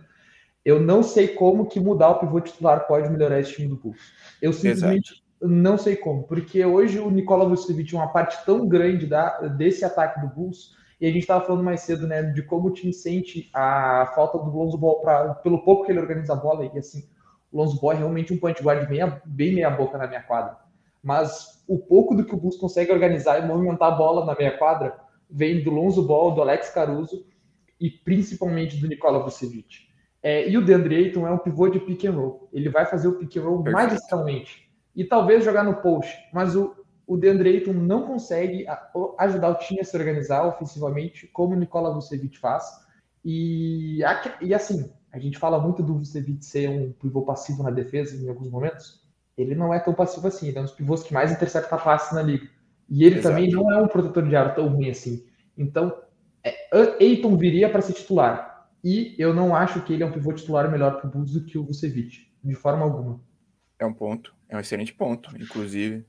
Eu não sei como que mudar o pivô titular pode melhorar esse time do Bulls. Eu simplesmente Exato. não sei como, porque hoje o Nikola Vucevic é uma parte tão grande da, desse ataque do Bulls, e a gente estava falando mais cedo, né, de como o time sente a falta do Lonzo Ball pra, pelo pouco que ele organiza a bola, e assim, o Lonzo Ball é realmente um point guard bem, bem meia boca na minha quadra. Mas o pouco do que o Bulls consegue organizar e movimentar a bola na meia quadra vem do Lonzo Ball, do Alex Caruso e principalmente do Nikola Vucevic. É, e o DeAndre Ayton é um pivô de pick and roll. Ele vai fazer o pick and roll Perfeito. magistralmente. E talvez jogar no post. Mas o, o DeAndre Ayton não consegue ajudar o time a se organizar ofensivamente como o Nikola Vucevic faz. E, e assim, a gente fala muito do Vucevic ser um pivô passivo na defesa em alguns momentos. Ele não é tão passivo assim. Ele é um dos pivôs que mais intercepta passes na liga. E ele Exato. também não é um protetor de aro tão ruim assim. Então, é, Eiton viria para ser titular. E eu não acho que ele é um pivô titular melhor para o Bulls do que o Vucevic, de forma alguma. É um ponto, é um excelente ponto, inclusive.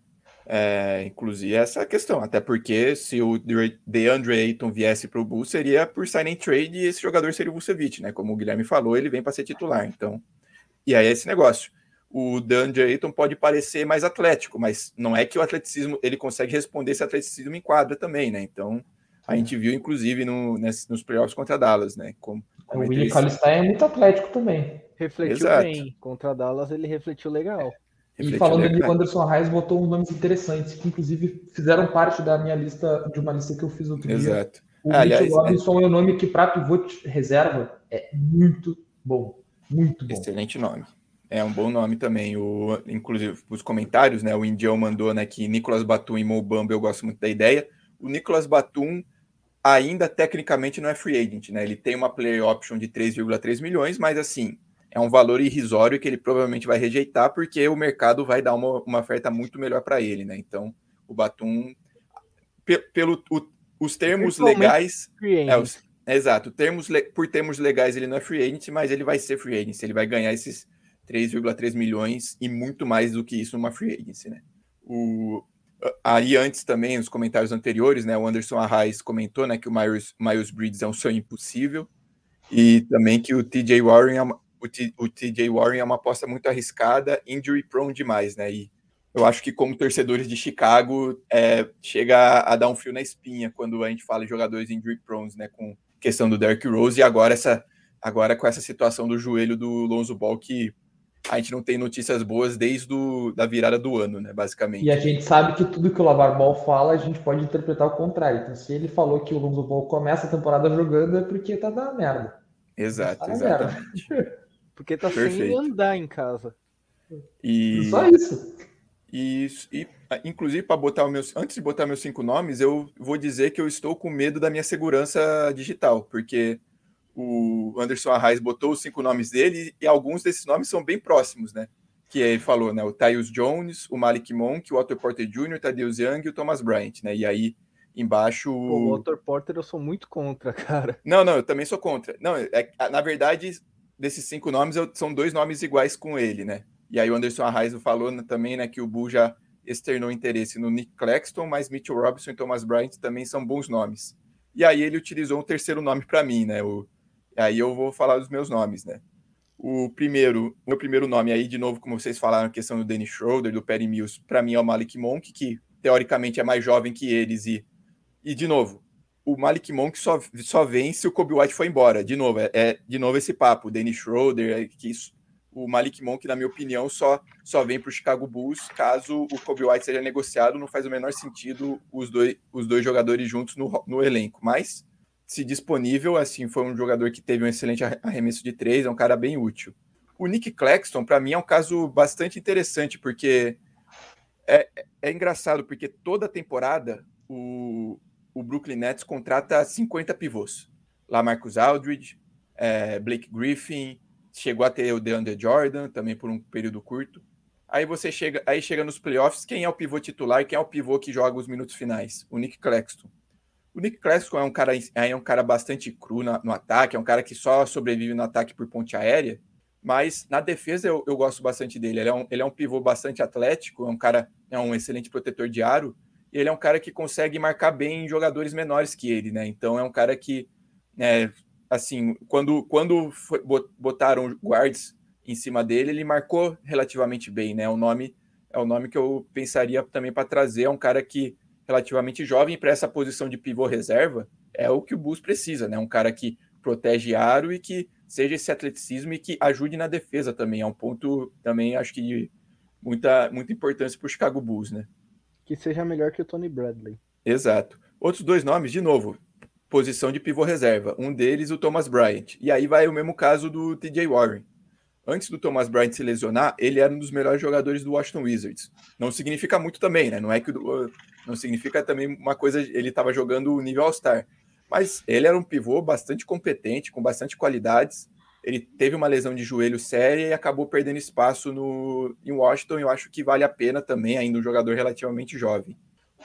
É, inclusive essa questão, até porque se o DeAndre Ayton viesse para o Bulls seria por sign and trade e esse jogador seria o Vucevic, né? Como o Guilherme falou, ele vem para ser titular, então. E aí esse negócio o DeAndre Ayton pode parecer mais atlético, mas não é que o atleticismo ele consegue responder esse atleticismo em quadra também, né? Então a gente viu inclusive no, nesse, nos playoffs contra Dallas, né? Como o Willie Calistain é muito atlético também. Refletiu Exato. bem. Contra Dallas ele refletiu legal. Refletiu e falando legal. ali, o Anderson Reis botou uns nomes interessantes, que inclusive fizeram parte da minha lista, de uma lista que eu fiz outro Exato. dia. O ah, Mitchell Robinson é... é um nome que para pivô reserva é muito bom. Muito bom. Excelente nome. É um bom nome também. O, inclusive, os comentários, né? O Indião mandou né, que Nicolas Batum e Mo Bamba, eu gosto muito da ideia. O Nicolas Batum ainda tecnicamente não é free agent, né? Ele tem uma player option de 3,3 milhões, mas assim, é um valor irrisório que ele provavelmente vai rejeitar, porque o mercado vai dar uma, uma oferta muito melhor para ele, né? Então, o Batum, pelo o, os termos legais. É, os, exato, termos, por termos legais ele não é free agent, mas ele vai ser free agent, ele vai ganhar esses 3,3 milhões e muito mais do que isso numa free agency, né? O, aí antes também, nos comentários anteriores, né, o Anderson Arraes comentou, né, que o Miles, Miles Bridges é um sonho impossível e também que o TJ Warren é uma, o TJ Warren é uma aposta muito arriscada, injury prone demais, né? E eu acho que como torcedores de Chicago, é, chega a, a, dar um fio na espinha quando a gente fala em jogadores injury prone, né, com questão do Derrick Rose e agora essa agora com essa situação do joelho do Lonzo Ball que a gente não tem notícias boas desde do, da virada do ano, né, basicamente. E a gente sabe que tudo que o Lavar Ball fala, a gente pode interpretar o contrário. Então, se ele falou que o Lonzo Ball começa a temporada jogando, é porque tá dando merda. Exato, tá exatamente. Merda. porque tá Perfeito. sem andar em casa. E... Só isso. E, e inclusive, para botar o meu, antes de botar meus cinco nomes, eu vou dizer que eu estou com medo da minha segurança digital, porque o Anderson Arraes botou os cinco nomes dele e alguns desses nomes são bem próximos, né? Que ele falou, né? O Tyus Jones, o Malik Monk, o Otto Porter Jr., o Tadeusz Young e o Thomas Bryant, né? E aí embaixo. O Otto Porter eu sou muito contra, cara. Não, não, eu também sou contra. Não, é, na verdade, desses cinco nomes, eu, são dois nomes iguais com ele, né? E aí o Anderson Arraes falou também, né, que o Bull já externou interesse no Nick Claxton, mas Mitchell Robinson e Thomas Bryant também são bons nomes. E aí ele utilizou um terceiro nome para mim, né? O Aí eu vou falar dos meus nomes, né? O primeiro, o meu primeiro nome aí, de novo, como vocês falaram, a questão do Danny Schroeder, do Perry Mills, para mim é o Malik Monk, que teoricamente é mais jovem que eles. E, e de novo, o Malik Monk só, só vem se o Kobe White for embora. De novo, é, é de novo esse papo. O Danny Schroeder, é, que isso, o Malik Monk, na minha opinião, só, só vem para o Chicago Bulls caso o Kobe White seja negociado. Não faz o menor sentido os dois, os dois jogadores juntos no, no elenco. Mas se disponível, assim, foi um jogador que teve um excelente arremesso de três, é um cara bem útil. O Nick Claxton, para mim, é um caso bastante interessante, porque é, é engraçado, porque toda temporada o, o Brooklyn Nets contrata 50 pivôs. Lá Marcus Aldridge, é, Blake Griffin, chegou a ter o DeAndre Jordan, também por um período curto. Aí você chega, aí chega nos playoffs, quem é o pivô titular, quem é o pivô que joga os minutos finais? O Nick Claxton. O Nick Claxton é um cara, é um cara bastante cru na, no ataque, é um cara que só sobrevive no ataque por ponte aérea, mas na defesa eu, eu gosto bastante dele. Ele é, um, ele é um pivô bastante atlético, é um cara, é um excelente protetor de aro, e ele é um cara que consegue marcar bem jogadores menores que ele, né? Então é um cara que, é, assim, quando, quando foi, botaram guards em cima dele, ele marcou relativamente bem, né? O nome é o nome que eu pensaria também para trazer. É um cara que relativamente jovem para essa posição de pivô reserva é o que o Bulls precisa, né? Um cara que protege aro e que seja esse atleticismo e que ajude na defesa também. É um ponto também, acho que de muita, muita importância para o Chicago Bulls, né? Que seja melhor que o Tony Bradley. Exato. Outros dois nomes, de novo, posição de pivô reserva. Um deles, o Thomas Bryant. E aí vai o mesmo caso do TJ Warren. Antes do Thomas Bryant se lesionar, ele era um dos melhores jogadores do Washington Wizards. Não significa muito também, né? Não é que não significa também uma coisa, ele estava jogando nível All-Star. Mas ele era um pivô bastante competente, com bastante qualidades. Ele teve uma lesão de joelho séria e acabou perdendo espaço no, em Washington. Eu acho que vale a pena também, ainda um jogador relativamente jovem.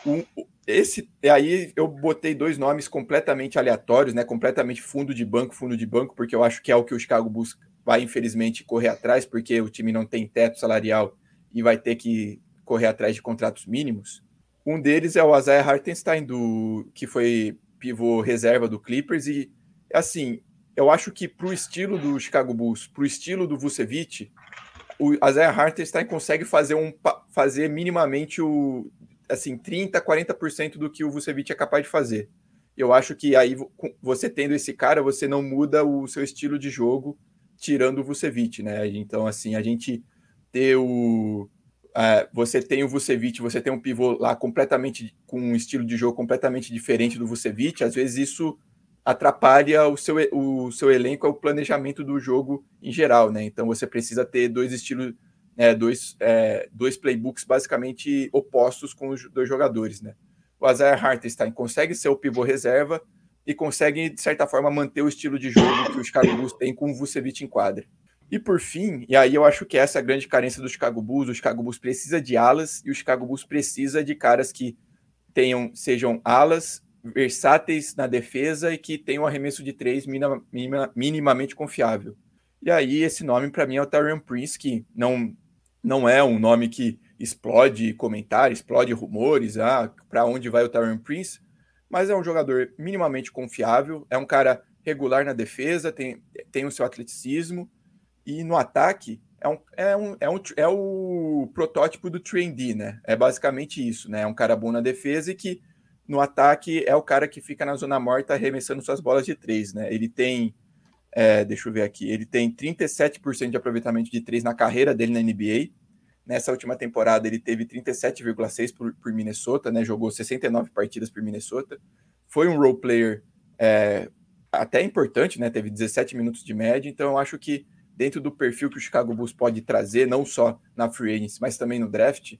Um, esse aí eu botei dois nomes completamente aleatórios, né? Completamente fundo de banco, fundo de banco, porque eu acho que é o que o Chicago busca, vai infelizmente correr atrás, porque o time não tem teto salarial e vai ter que correr atrás de contratos mínimos. Um deles é o Isaiah Hartenstein, do, que foi pivô reserva do Clippers, e assim, eu acho que para o estilo do Chicago Bulls, para o estilo do Vucevic, o Isaiah Hartenstein consegue fazer, um, fazer minimamente o assim 30, 40% do que o Vucevic é capaz de fazer. Eu acho que aí você tendo esse cara, você não muda o seu estilo de jogo tirando o Vucevic, né? Então assim, a gente ter o uh, você tem o Vucevic, você tem um pivô lá completamente com um estilo de jogo completamente diferente do Vucevic, às vezes isso atrapalha o seu, o seu elenco, o planejamento do jogo em geral, né? Então você precisa ter dois estilos é, dois, é, dois playbooks basicamente opostos com os dois jogadores, né? O Isaiah Hartenstein consegue ser o pivô reserva e consegue, de certa forma, manter o estilo de jogo que o Chicago Bulls tem com o Vucevic em quadra. E por fim, e aí eu acho que essa é a grande carência do Chicago Bulls, o Chicago Bulls precisa de alas e o Chicago Bulls precisa de caras que tenham sejam alas versáteis na defesa e que tenham um arremesso de três minima, minima, minimamente confiável. E aí esse nome para mim é o Tyrion Prince, que não não é um nome que explode comentários, explode rumores, ah, para onde vai o Tyron Prince, mas é um jogador minimamente confiável, é um cara regular na defesa, tem, tem o seu atleticismo, e no ataque é, um, é, um, é, um, é o protótipo do trendy, né? É basicamente isso, né? É um cara bom na defesa e que no ataque é o cara que fica na zona morta arremessando suas bolas de três, né? Ele tem é, deixa eu ver aqui. Ele tem 37% de aproveitamento de três na carreira dele na NBA. Nessa última temporada, ele teve 37,6% por, por, Minnesota, né? Jogou 69 partidas por Minnesota. Foi um role player é, até importante, né? Teve 17 minutos de média. Então, eu acho que dentro do perfil que o Chicago Bulls pode trazer, não só na free agency, mas também no draft,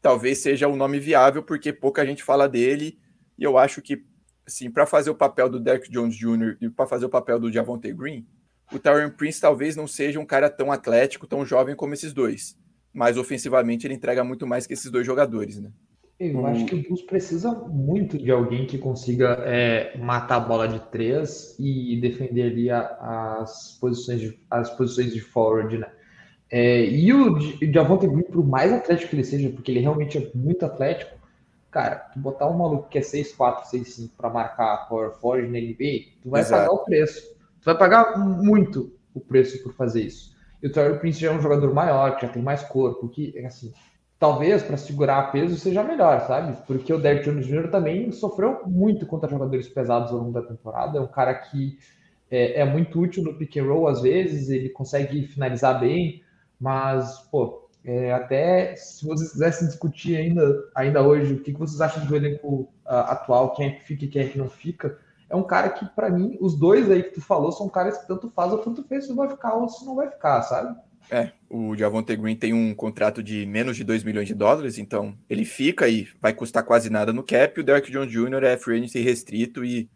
talvez seja um nome viável, porque pouca gente fala dele. E eu acho que assim, para fazer o papel do Derek Jones Jr. e para fazer o papel do Javonte Green, o Tyron Prince talvez não seja um cara tão atlético, tão jovem como esses dois. Mas ofensivamente ele entrega muito mais que esses dois jogadores, né? Eu acho que o Bulls precisa muito de alguém que consiga é, matar a bola de três e defender ali a, as, posições de, as posições de forward, né? É, e o Javonte Green, por mais atlético que ele seja, porque ele realmente é muito atlético, Cara, tu botar um maluco que é 6'4, 6'5 para marcar Power Forward na NBA, tu vai Exato. pagar o preço. Tu vai pagar muito o preço por fazer isso. E o Terry Prince já é um jogador maior, que já tem mais corpo, que, assim, talvez para segurar peso seja melhor, sabe? Porque o Derrick Jones Jr. também sofreu muito contra jogadores pesados ao longo da temporada. É um cara que é, é muito útil no pick and roll às vezes, ele consegue finalizar bem, mas, pô, é, até se vocês quisessem discutir ainda, ainda hoje o que, que vocês acham do elenco uh, atual, quem é que fica e quem é que não fica, é um cara que, para mim, os dois aí que tu falou são caras que tanto faz ou tanto fez se vai ficar ou se não vai ficar, sabe? É, o Javonte Green tem um contrato de menos de 2 milhões de dólares, então ele fica e vai custar quase nada no cap. O Derek Jones Jr. é free agent restrito e,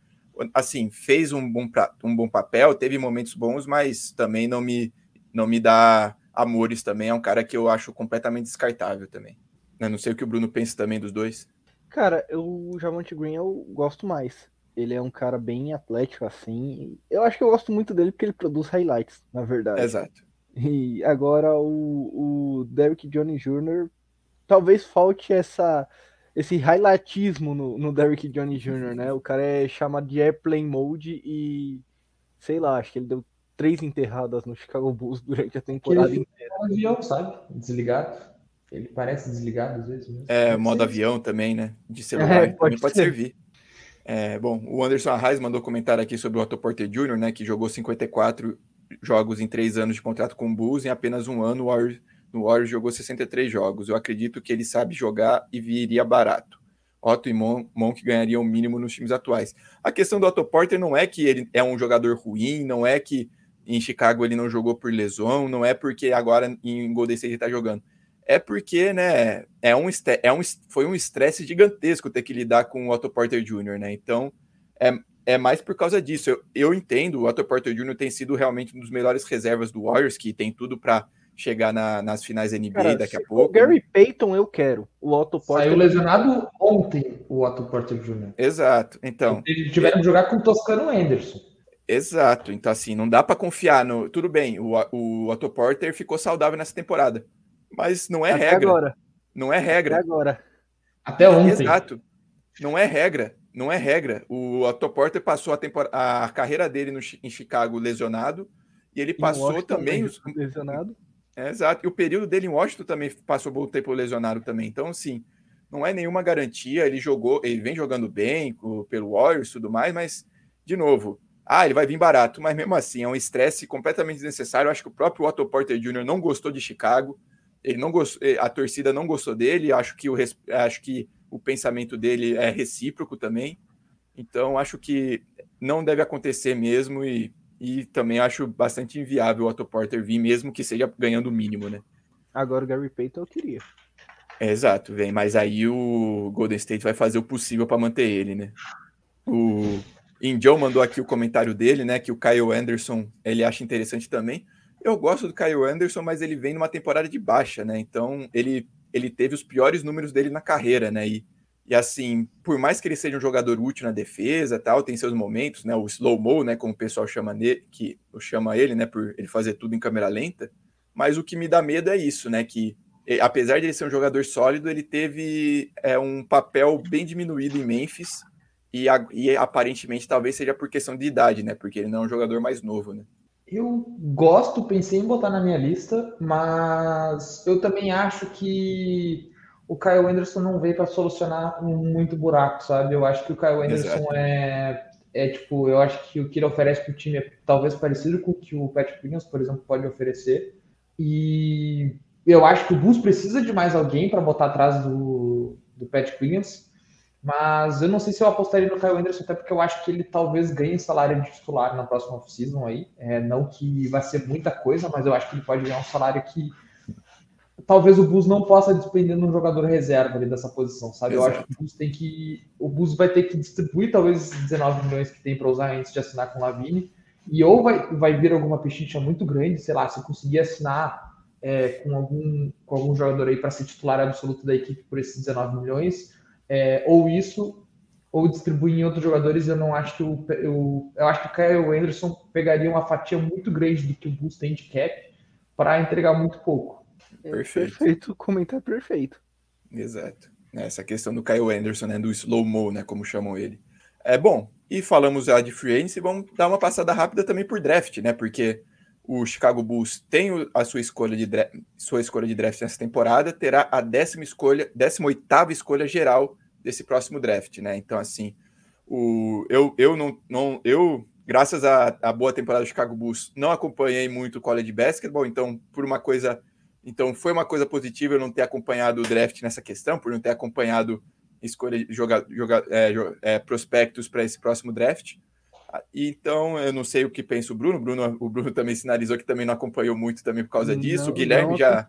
assim, fez um bom, um bom papel, teve momentos bons, mas também não me, não me dá Amores também é um cara que eu acho completamente descartável também. Eu não sei o que o Bruno pensa também dos dois. Cara, eu, o Javante Green eu gosto mais. Ele é um cara bem atlético, assim. Eu acho que eu gosto muito dele porque ele produz highlights, na verdade. Exato. E agora o, o Derrick Johnny Jr. talvez falte essa esse highlightismo no, no Derrick Johnny Jr., né? O cara é chamado de airplane mode e sei lá, acho que ele deu três enterradas no Chicago Bulls durante a temporada ele inteira. Um avião, sabe? Desligado. Ele parece desligado às vezes. Mesmo. É, modo avião também, né? De celular é, pode também pode servir. É, bom, o Anderson Arraes mandou comentário aqui sobre o Otto Porter Jr., né? Que jogou 54 jogos em três anos de contrato com o Bulls, em apenas um ano o Warriors, no Warriors jogou 63 jogos. Eu acredito que ele sabe jogar e viria barato. Otto e Mon Monk ganhariam o mínimo nos times atuais. A questão do Otto Porter não é que ele é um jogador ruim, não é que em Chicago ele não jogou por lesão, não é porque agora em Golden State ele está jogando. É porque, né, é um, é um, foi um estresse gigantesco ter que lidar com o Otto Porter Jr., né? Então, é, é mais por causa disso. Eu, eu entendo, o Otto Porter Jr. tem sido realmente um dos melhores reservas do Warriors, que tem tudo para chegar na, nas finais NBA Cara, daqui a pouco. O Gary Payton eu quero. O Otto Porter. Saiu lesionado ontem o Otto Porter Jr. Exato. Então. Eles tiveram que jogar com o Toscano Anderson. Exato. Então, assim, não dá para confiar no. Tudo bem, o, o Otto Porter ficou saudável nessa temporada. Mas não é Até regra. Agora. Não é regra. Até agora. Até ontem. Exato. Não é regra. Não é regra. O Otto Porter passou a, a carreira dele no, em Chicago lesionado. E ele passou também. Os... Lesionado. É, exato. E o período dele em Washington também passou bom tempo lesionado também. Então, assim, não é nenhuma garantia. Ele jogou, ele vem jogando bem pelo Warriors e tudo mais, mas, de novo, ah, ele vai vir barato, mas mesmo assim é um estresse completamente desnecessário. Eu acho que o próprio Otto Porter Jr. não gostou de Chicago. Ele não gostou, eh, a torcida não gostou dele. Acho que o, acho que o pensamento dele é recíproco também. Então, acho que não deve acontecer mesmo e e também acho bastante inviável o Otto Porter vir, mesmo que seja ganhando o mínimo, né? Agora o Gary Payton eu queria. É, exato, vem. Mas aí o Golden State vai fazer o possível para manter ele, né? O Indio mandou aqui o comentário dele, né? Que o Kyle Anderson ele acha interessante também. Eu gosto do Kyle Anderson, mas ele vem numa temporada de baixa, né? Então ele, ele teve os piores números dele na carreira, né? E e assim, por mais que ele seja um jogador útil na defesa, tal, tem seus momentos, né? O slow mo, né, como o pessoal chama nele, que chama ele, né, por ele fazer tudo em câmera lenta. Mas o que me dá medo é isso, né, que apesar de ele ser um jogador sólido, ele teve é, um papel bem diminuído em Memphis e, e aparentemente talvez seja por questão de idade, né, porque ele não é um jogador mais novo, né. Eu gosto, pensei em botar na minha lista, mas eu também acho que o Kyle Anderson não veio para solucionar muito buraco, sabe? Eu acho que o Kyle Anderson é, é tipo, eu acho que o que ele oferece para o time é talvez parecido com o que o Patrick Williams, por exemplo, pode oferecer. E eu acho que o Bulls precisa de mais alguém para botar atrás do, do Patrick Williams. Mas eu não sei se eu apostaria no Kyle Anderson, até porque eu acho que ele talvez ganhe salário de titular na próxima off-season aí. É, não que vai ser muita coisa, mas eu acho que ele pode ganhar um salário que talvez o Bus não possa despender de um jogador reserva ali dessa posição, sabe? Exato. Eu acho que o Bus tem que. O Bus vai ter que distribuir talvez 19 milhões que tem para usar antes de assinar com o Lavine. E ou vai, vai vir alguma pechincha muito grande, sei lá, se conseguir assinar é, com, algum, com algum jogador aí para ser titular absoluto da equipe por esses 19 milhões, é, ou isso, ou distribuir em outros jogadores, eu não acho que o. Eu, eu acho que o Kyle Anderson pegaria uma fatia muito grande do que o Bus tem de cap para entregar muito pouco. É perfeito. Perfeito, comentar perfeito. Exato. Essa questão do Kyle Anderson, né, do slow-mo, né, como chamam ele. É bom. E falamos já de free agency, vamos dar uma passada rápida também por draft, né? Porque o Chicago Bulls tem a sua escolha de draft, sua escolha de draft nessa temporada, terá a décima escolha, décima oitava escolha geral desse próximo draft, né? Então assim, o eu eu não, não eu graças à, boa temporada do Chicago Bulls não acompanhei muito o college basketball, então por uma coisa então foi uma coisa positiva eu não ter acompanhado o draft nessa questão, por não ter acompanhado escolha jogar, jogar é, é, prospectos para esse próximo draft. Então eu não sei o que pensa o Bruno. Bruno. O Bruno também sinalizou que também não acompanhou muito também por causa disso. Não, o Guilherme já,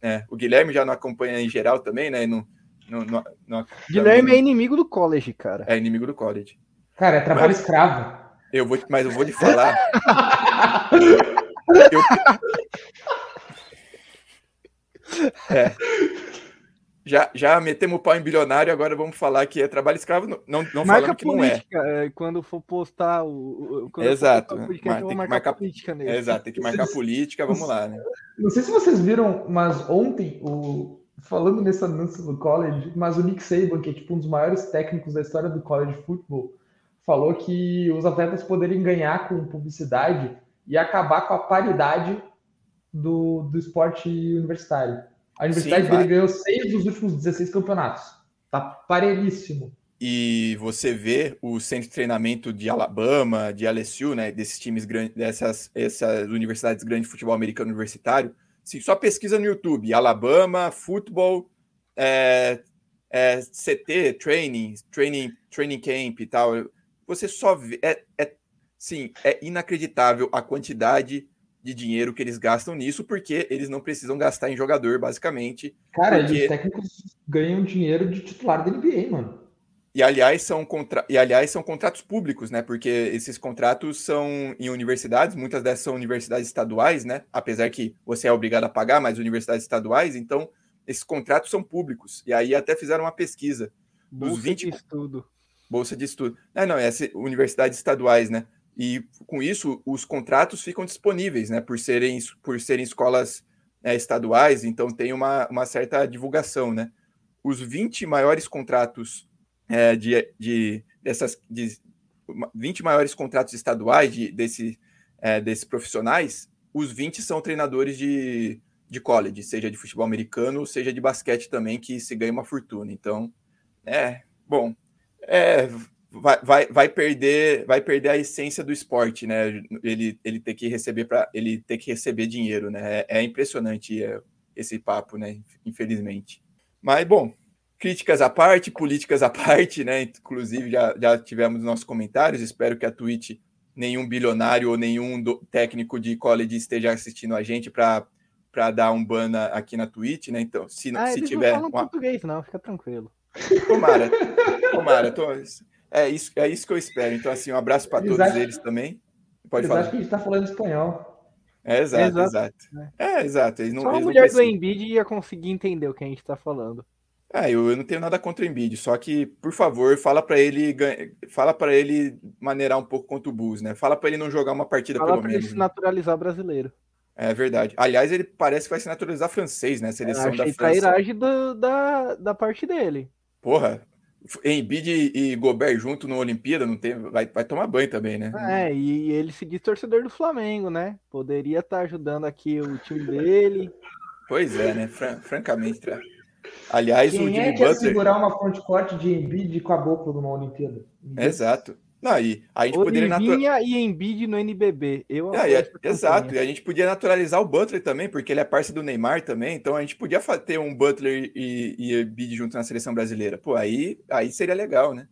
é, o Guilherme já não acompanha em geral também, né? Não, não, não, não Guilherme também, é inimigo do college, cara. É inimigo do college. Cara, é trabalho mas, escravo. Eu vou, mas eu vou lhe falar. eu, é. Já, já metemos o pau em bilionário, agora vamos falar que é trabalho escravo, não, não falando que não é. é. Quando for postar o. Exato. tem que marcar, marcar política nele. Exato, tem que marcar política, vamos lá, né? Não sei se vocês viram, mas ontem, o, falando nesse anúncio do college, mas o Nick Saban, que é tipo um dos maiores técnicos da história do college football, falou que os atletas poderiam ganhar com publicidade e acabar com a paridade do, do esporte universitário. A universidade Sim, dele ganhou seis dos últimos 16 campeonatos. Tá parelhíssimo. E você vê o centro de treinamento de Alabama, de LSU, né, desses times grandes, dessas essas universidades grandes de futebol americano universitário. Sim, só pesquisa no YouTube, Alabama, futebol, é, é, CT, training, training, training camp e tal. Você só vê, é, é, sim, é inacreditável a quantidade de dinheiro que eles gastam nisso, porque eles não precisam gastar em jogador, basicamente. Cara, porque... os técnicos ganham dinheiro de titular da NBA, mano. E aliás, são contra... e aliás são contratos públicos, né? Porque esses contratos são em universidades, muitas dessas são universidades estaduais, né? Apesar que você é obrigado a pagar, mas universidades estaduais, então esses contratos são públicos. E aí até fizeram uma pesquisa. Bolsa 20... de estudo. Bolsa de estudo. Não, não, é universidades estaduais, né? E com isso, os contratos ficam disponíveis, né? Por serem, por serem escolas é, estaduais, então tem uma, uma certa divulgação, né? Os 20 maiores contratos é, de, de, dessas de 20 maiores contratos estaduais de, desse, é, desses profissionais, os 20 são treinadores de, de college, seja de futebol americano, seja de basquete também, que se ganha uma fortuna. Então, é, bom, é, vai, vai, vai perder vai perder a essência do esporte, né? Ele, ele ter que receber para ele ter que receber dinheiro, né? É, é impressionante é, esse papo, né? Infelizmente. Mas bom, críticas à parte, políticas à parte, né? Inclusive já, já tivemos nossos comentários. Espero que a Twitch nenhum bilionário ou nenhum do, técnico de college esteja assistindo a gente para para dar um ban aqui na Twitch, né? Então, se, ah, se tiver. Não falam uma... português, não, fica tranquilo. Tomara, tomara. Tô... É isso, é isso que eu espero. Então, assim, um abraço para todos acham... eles também. Pode eles falar. Acho que a gente está falando espanhol. É, exato, exato. exato. É, exato. Eles não, Só a mulher do Embiid ia conseguir entender o que a gente está falando. Ah, eu, eu, não tenho nada contra o Embiid, só que, por favor, fala para ele fala para ele maneirar um pouco contra o Bulls, né? Fala para ele não jogar uma partida fala pelo menos. Ele se né? naturalizar brasileiro. É verdade. Aliás, ele parece que vai se naturalizar francês, né? Seleção eu da França. trairagem do, da, da parte dele. Porra, Embiid e Gobert junto na Olimpíada, não tem, vai, vai tomar banho também, né? É, e ele se diz torcedor do Flamengo, né? Poderia estar tá ajudando aqui o time dele. Pois é, né? Fran francamente. Aliás, Quem o Jimmy é que Butler... segurar uma fonte corte de Embiid com a boca numa Olimpíada? Exato. Não, e a gente poderia naturalizar. e Embiid no NBB. Eu é, é, exato. E a gente podia naturalizar o Butler também, porque ele é parceiro do Neymar também. Então a gente podia ter um Butler e, e Embiid junto na seleção brasileira. Pô, aí, aí seria legal, né?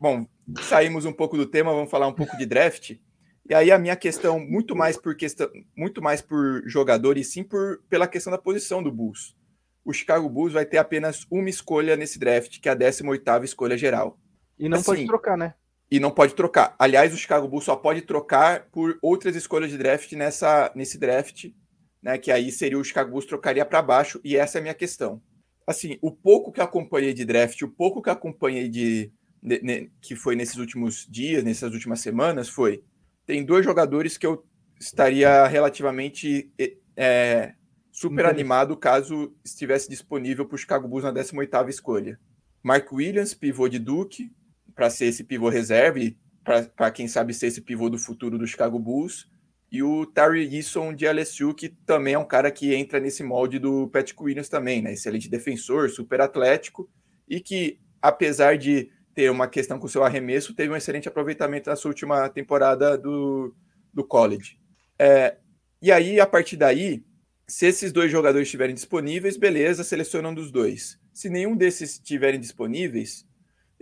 Bom, saímos um pouco do tema, vamos falar um pouco de draft. E aí a minha questão, muito mais por questão, muito mais por jogador e sim por pela questão da posição do Bulls. O Chicago Bulls vai ter apenas uma escolha nesse draft, que é a 18ª escolha geral. E não assim, pode trocar, né? E não pode trocar. Aliás, o Chicago Bulls só pode trocar por outras escolhas de draft nessa, nesse draft, né? Que aí seria o Chicago Bulls trocaria para baixo, e essa é a minha questão. Assim, o pouco que acompanhei de draft, o pouco que acompanhei de, de, de, que foi nesses últimos dias, nessas últimas semanas, foi tem dois jogadores que eu estaria relativamente é, super animado caso estivesse disponível para o Chicago Bulls na 18ª escolha. Mark Williams, pivô de Duke, para ser esse pivô reserva e para quem sabe ser esse pivô do futuro do Chicago Bulls. E o Terry Eason de LSU, que também é um cara que entra nesse molde do Patrick Williams também, né? Excelente defensor, super atlético e que, apesar de ter uma questão com seu arremesso, teve um excelente aproveitamento na sua última temporada do, do college. É, e aí, a partir daí, se esses dois jogadores estiverem disponíveis, beleza, selecionam dos dois. Se nenhum desses estiverem disponíveis,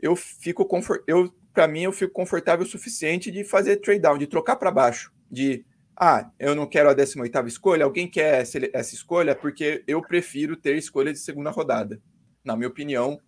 eu fico confort... eu para mim eu fico confortável o suficiente de fazer trade down, de trocar para baixo, de ah, eu não quero a 18ª escolha, alguém quer essa escolha porque eu prefiro ter escolha de segunda rodada. Na minha opinião,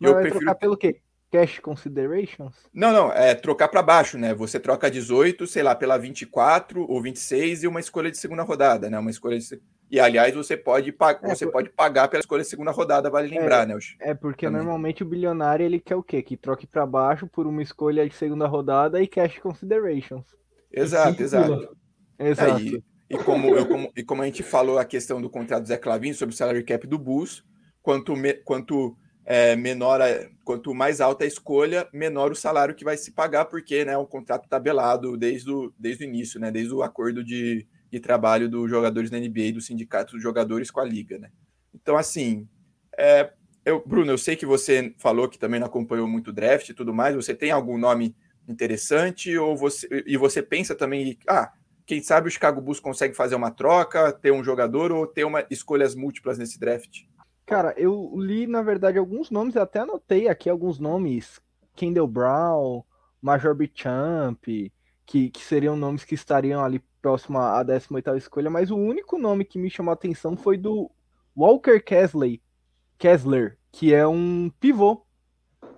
Mas eu prefiro trocar pelo quê? Cash considerations? Não, não, é trocar para baixo, né? Você troca 18, sei lá, pela 24 ou 26 e uma escolha de segunda rodada, né? Uma escolha de e, aliás, você pode, é, você por... pode pagar pela escolha de segunda rodada, vale lembrar, é, né? É, porque também. normalmente o bilionário ele quer o quê? Que troque para baixo por uma escolha de segunda rodada e cash considerations. Exato, exato. Exato. É, e, e, como, eu, como, e como a gente falou a questão do contrato do Zé Clavin sobre o salary cap do Bulls, quanto, me, quanto é, menor a, quanto mais alta a escolha, menor o salário que vai se pagar, porque né, o contrato tabelado desde o, desde o início, né, desde o acordo de, de trabalho dos jogadores da NBA e do sindicato dos jogadores com a liga. Né? Então, assim, é, eu, Bruno, eu sei que você falou que também não acompanhou muito o draft e tudo mais. Você tem algum nome interessante ou você e você pensa também, ah, quem sabe o Chicago Bulls consegue fazer uma troca, ter um jogador ou ter uma escolhas múltiplas nesse draft? Cara, eu li na verdade alguns nomes, até anotei aqui alguns nomes, Kendall Brown, Major Bichamp, que, que seriam nomes que estariam ali próximo à 18ª escolha, mas o único nome que me chamou a atenção foi do Walker Kesley, Kessler, que é um pivô.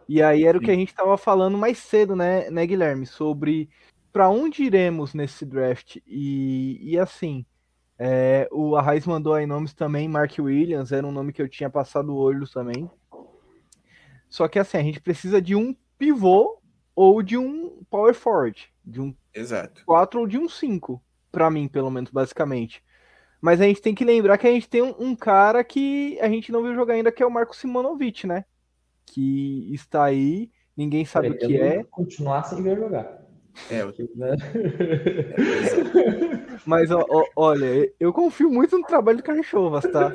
E aí era Sim. o que a gente estava falando mais cedo, né, né Guilherme, sobre para onde iremos nesse draft. E, e assim, é, o Arraiz mandou aí nomes também, Mark Williams, era um nome que eu tinha passado o olho também. Só que assim, a gente precisa de um pivô ou de um power forward, de um Exato. 4 ou de um 5, para mim, pelo menos, basicamente. Mas a gente tem que lembrar que a gente tem um, um, cara que a gente não viu jogar ainda, que é o Marco Simonovic, né? Que está aí, ninguém sabe é, o que é. Continuar sem ver jogar. É, eu... né? Mas ó, ó, olha, eu confio muito no trabalho do Carnichovas, tá?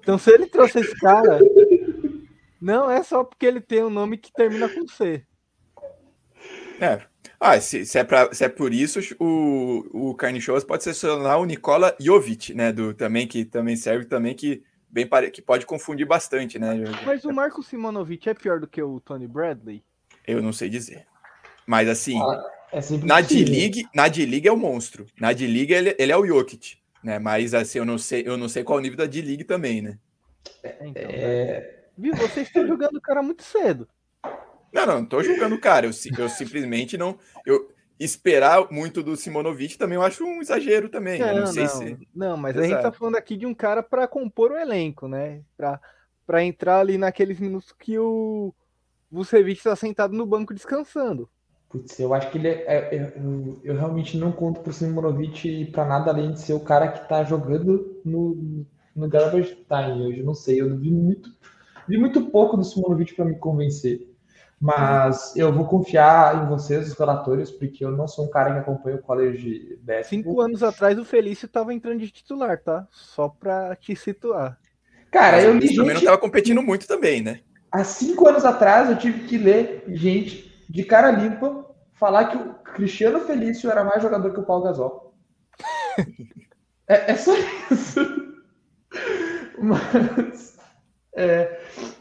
Então se ele trouxe esse cara, não é só porque ele tem um nome que termina com C. É, ah, se, se, é, pra, se é por isso, o, o Carnicholas pode selecionar o Nicola Jovic, né? Do, também, que também serve também, que, bem, que pode confundir bastante, né? Mas o Marco Simonovic é pior do que o Tony Bradley? Eu não sei dizer. Mas assim, ah, é na D-League, na D-League é o monstro. Na D-League ele, ele é o Jokic, né? Mas assim, eu não sei, eu não sei qual o nível da D-League também, né? É, então, é... Viu, vocês estão jogando o cara muito cedo. Não, não, não tô julgando o cara. Eu, eu simplesmente não. Eu, esperar muito do Simonovic também eu acho um exagero também. Não, não sei não, se. Não, mas Exato. a gente tá falando aqui de um cara para compor o elenco, né? Para entrar ali naqueles minutos que o Vucevic está sentado no banco descansando. Putz, eu acho que ele é, é, eu, eu, realmente não conto pro Simonovic para nada além de ser o cara que tá jogando no, no Garbage Time hoje. Não sei, eu vi muito, vi muito pouco do Simonovic para me convencer. Mas eu vou confiar em vocês, os relatores, porque eu não sou um cara que acompanha o college basketball. Cinco anos atrás o Felício estava entrando de titular, tá? Só para te situar. Cara, eu li gente... também não estava competindo muito também, né? Há cinco anos atrás eu tive que ler gente de cara limpa falar que o Cristiano Felício era mais jogador que o Paulo Gasol. é, é só isso. Mas é,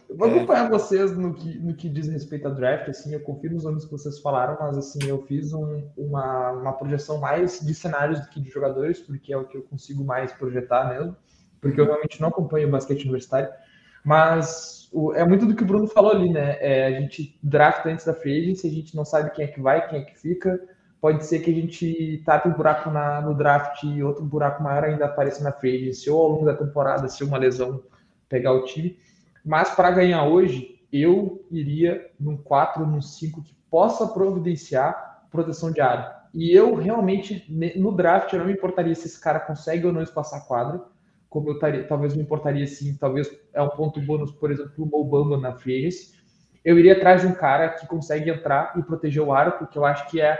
vou é. acompanhar vocês no que, no que diz respeito a draft, assim, eu confio nos nomes que vocês falaram, mas assim, eu fiz um, uma, uma projeção mais de cenários do que de jogadores, porque é o que eu consigo mais projetar mesmo, porque eu realmente não acompanho o basquete universitário, mas o, é muito do que o Bruno falou ali, né? É, a gente drafta antes da free agency, a gente não sabe quem é que vai, quem é que fica, pode ser que a gente tape um buraco na, no draft e outro buraco maior ainda apareça na free agency, ou ao longo da temporada, se uma lesão pegar o time, mas para ganhar hoje, eu iria num 4, num 5 que possa providenciar proteção de área. E eu realmente, no draft, eu não me importaria se esse cara consegue ou não espaçar quadra, como eu taria, talvez me importaria sim, talvez é um ponto bônus, por exemplo, o Obama na free Eu iria atrás de um cara que consegue entrar e proteger o aro, porque eu acho que é,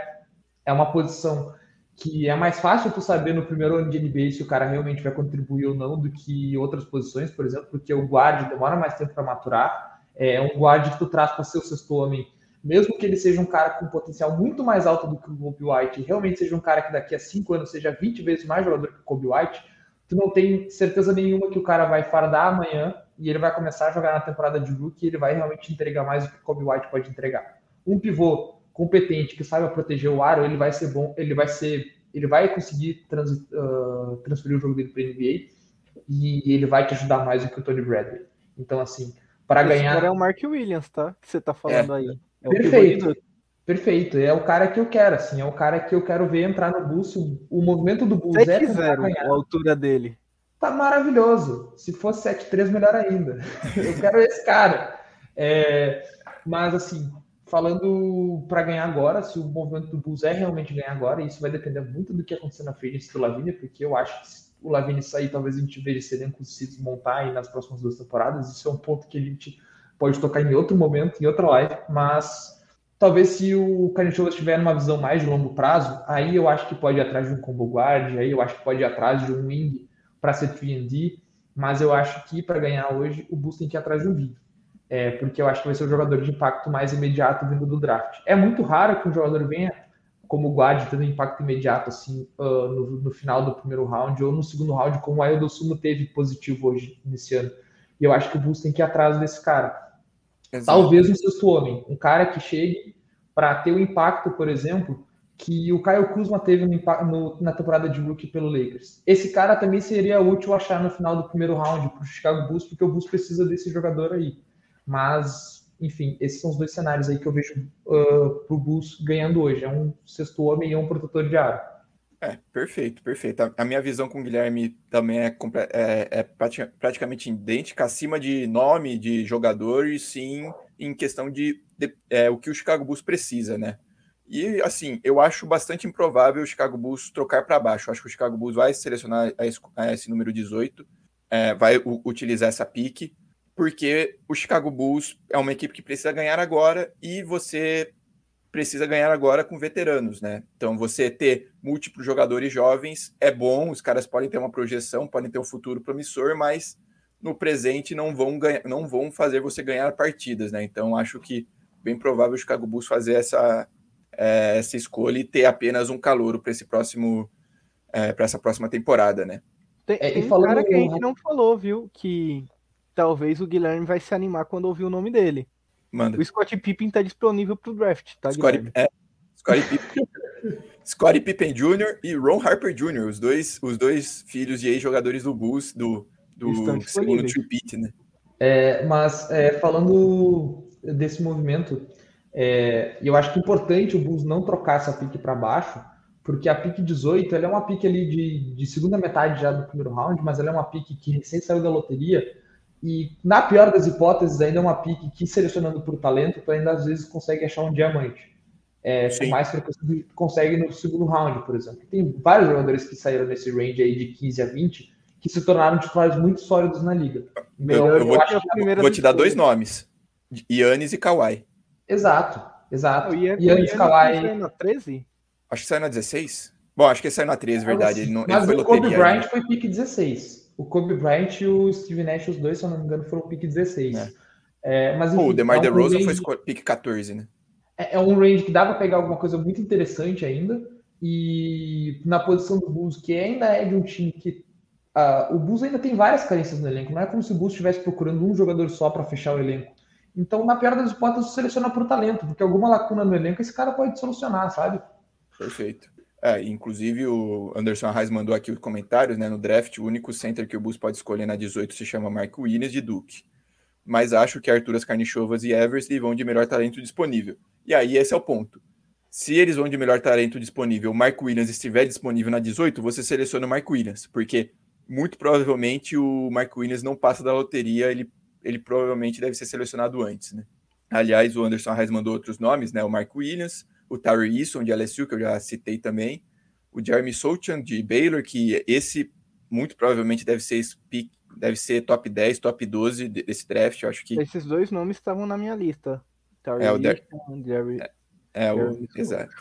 é uma posição que é mais fácil tu saber no primeiro ano de NBA se o cara realmente vai contribuir ou não do que outras posições, por exemplo, porque o guarde demora mais tempo para maturar. É um guarde que tu traz para ser o sexto homem, mesmo que ele seja um cara com potencial muito mais alto do que o Kobe White, realmente seja um cara que daqui a cinco anos seja 20 vezes mais jogador que o Kobe White, tu não tem certeza nenhuma que o cara vai fardar amanhã e ele vai começar a jogar na temporada de rookie e ele vai realmente entregar mais do que o Kobe White pode entregar. Um pivô competente, que saiba proteger o aro, ele vai ser bom, ele vai ser, ele vai conseguir trans, uh, transferir o jogo dele para NBA e ele vai te ajudar mais do que o Tony Bradley. Então, assim, para ganhar. é o Mark Williams, tá? Que você tá falando é. aí. É Perfeito. Perfeito, é o cara que eu quero, assim, é o cara que eu quero ver entrar no Bulls. O movimento do Bulls 7 é ganhar. a altura dele. Tá maravilhoso. Se fosse 7-3, melhor ainda. Eu quero esse cara. É, mas, assim, falando para ganhar agora, se o movimento do Bulls é realmente ganhar agora, isso vai depender muito do que acontecer na frente do Lavinia, porque eu acho que se o Lavinia sair, talvez a gente veja esse elenco se desmontar aí nas próximas duas temporadas. Isso é um ponto que a gente pode tocar em outro momento, em outra live, mas talvez se o Carnicholas estiver numa visão mais de longo prazo, aí eu acho que pode ir atrás de um combo guard, aí eu acho que pode ir atrás de um wing para ser 3D, mas eu acho que para ganhar hoje o Bulls tem que ir atrás de um big. É, porque eu acho que vai ser o jogador de impacto mais imediato vindo do draft. É muito raro que um jogador venha como guard tendo impacto imediato assim uh, no, no, final do primeiro round ou no segundo round, como o Aildo Sumo teve positivo hoje nesse ano. E eu acho que o Bulls tem que ir atrás desse cara. Exato. Talvez um sexto homem, um cara que chegue para ter o impacto, por exemplo, que o Caio Kuzma teve no, no, na temporada de rookie pelo Lakers. Esse cara também seria útil achar no final do primeiro round para o Chicago Bulls, porque o Bulls precisa desse jogador aí. Mas, enfim, esses são os dois cenários aí que eu vejo uh, para o Bulls ganhando hoje. É um sexto homem e um protetor de aro. É, perfeito, perfeito. A, a, minha visão com o Guilherme também é, é, é praticamente idêntica, acima de nome de jogadores, sim, em questão de, de é, o que o Chicago Bulls precisa, né? E, assim, eu acho bastante improvável o Chicago Bulls trocar para baixo. Eu acho que o Chicago Bulls vai selecionar esse, esse número 18, é, vai u, utilizar essa pique, porque o Chicago Bulls é uma equipe que precisa ganhar agora e você precisa ganhar agora com veteranos, né? Então, você ter múltiplos jogadores jovens é bom, os caras podem ter uma projeção, podem ter um futuro promissor, mas no presente não vão, ganhar, não vão fazer você ganhar partidas, né? Então, acho que bem provável o Chicago Bulls fazer essa, é, essa escolha e ter apenas um calouro para esse próximo é, para essa próxima temporada, né? Tem, é, tem um cara que a gente não falou, viu? Que talvez o Guilherme vai se animar quando ouvir o nome dele. Manda. O Scott Pippen está disponível para o draft, tá? Scottie, é, Scottie Pippen, Scottie Pippen Jr. e Ron Harper Jr., os dois, os dois filhos de ex-jogadores do Bulls, do, do segundo tripit, né? É, mas é, falando desse movimento, é, eu acho que é importante o Bulls não trocar essa pique para baixo, porque a pique 18 ela é uma pique ali de, de segunda metade já do primeiro round, mas ela é uma pique que recém saiu da loteria. E na pior das hipóteses, ainda é uma pique que, selecionando por talento, tu ainda às vezes consegue achar um diamante. É, com mais frequência consegue no segundo round, por exemplo. Tem vários jogadores que saíram nesse range aí de 15 a 20 que se tornaram titulares muito sólidos na liga. eu, eu, eu vou, te, vou te dar dois nomes: Yannis e Kawhi. Exato, exato. E Yannis Kawhi. Saiu na 13? Acho que saiu na 16. Bom, acho que saiu na 13, verdade. Ele não, Mas ele o Kobe Bryant foi pick 16. O Kobe Bryant e o Steve Nash, os dois, se eu não me engano, foram pick 16. É. É, mas, enfim, Pô, o DeMar é DeRozan range... foi pick 14, né? É, é, um range que dá para pegar alguma coisa muito interessante ainda. E na posição do Bulls, que ainda é de um time que Uh, o Bulls ainda tem várias carências no elenco. Não é como se o Bulls estivesse procurando um jogador só para fechar o elenco. Então, na pior das hipóteses, seleciona por talento, porque alguma lacuna no elenco esse cara pode solucionar, sabe? Perfeito. É, inclusive o Anderson Arraes mandou aqui os comentários, né? No draft, o único center que o Bulls pode escolher na 18 se chama Mark Williams de Duke. Mas acho que Arturas Carnichovas e Eversley vão de melhor talento disponível. E aí esse é o ponto. Se eles vão de melhor talento disponível, o Mark Williams estiver disponível na 18, você seleciona o Mark Williams, porque muito provavelmente o Mark Williams não passa da loteria, ele, ele provavelmente deve ser selecionado antes, né? Aliás, o Anderson Arraes mandou outros nomes, né? O Mark Williams, o Tyree Eason de LSU, que eu já citei também, o Jeremy Sochan de Baylor, que esse muito provavelmente deve ser deve ser top 10, top 12 desse draft, eu acho que... Esses dois nomes estavam na minha lista. Tyree é, o Eason, Jerry... É, é o... Exato.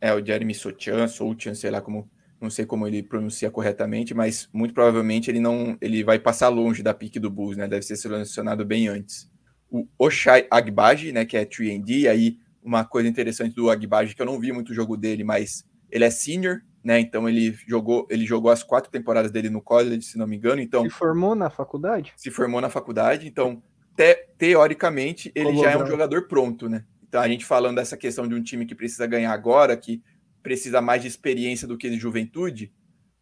É, o Jeremy Sochan, Sochan, sei lá como não sei como ele pronuncia corretamente, mas muito provavelmente ele não ele vai passar longe da pique do Bulls, né? Deve ser selecionado bem antes. O Oshai Agbaji, né, que é 3D, aí uma coisa interessante do Agbaji que eu não vi muito o jogo dele, mas ele é senior, né? Então ele jogou, ele jogou as quatro temporadas dele no college, se não me engano, então Se formou na faculdade? Se formou na faculdade, então te, teoricamente ele já é um jogador pronto, né? Então a gente falando dessa questão de um time que precisa ganhar agora, que precisa mais de experiência do que de juventude,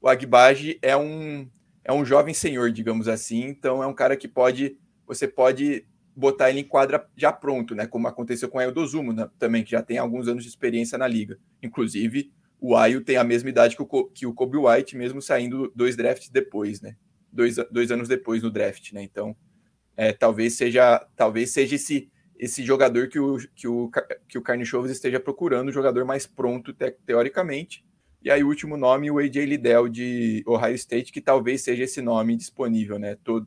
o Agbaji é um, é um jovem senhor, digamos assim, então é um cara que pode, você pode botar ele em quadra já pronto, né? Como aconteceu com o Ayo Dozumo né? também, que já tem alguns anos de experiência na liga. Inclusive, o Ayo tem a mesma idade que o, que o Kobe White, mesmo saindo dois drafts depois, né? Dois, dois anos depois no draft, né? Então, é, talvez seja talvez seja esse esse jogador que o, que o, que o Carnichoves esteja procurando, o jogador mais pronto te, teoricamente. E aí o último nome, o AJ Liddell de Ohio State, que talvez seja esse nome disponível, né? Todo,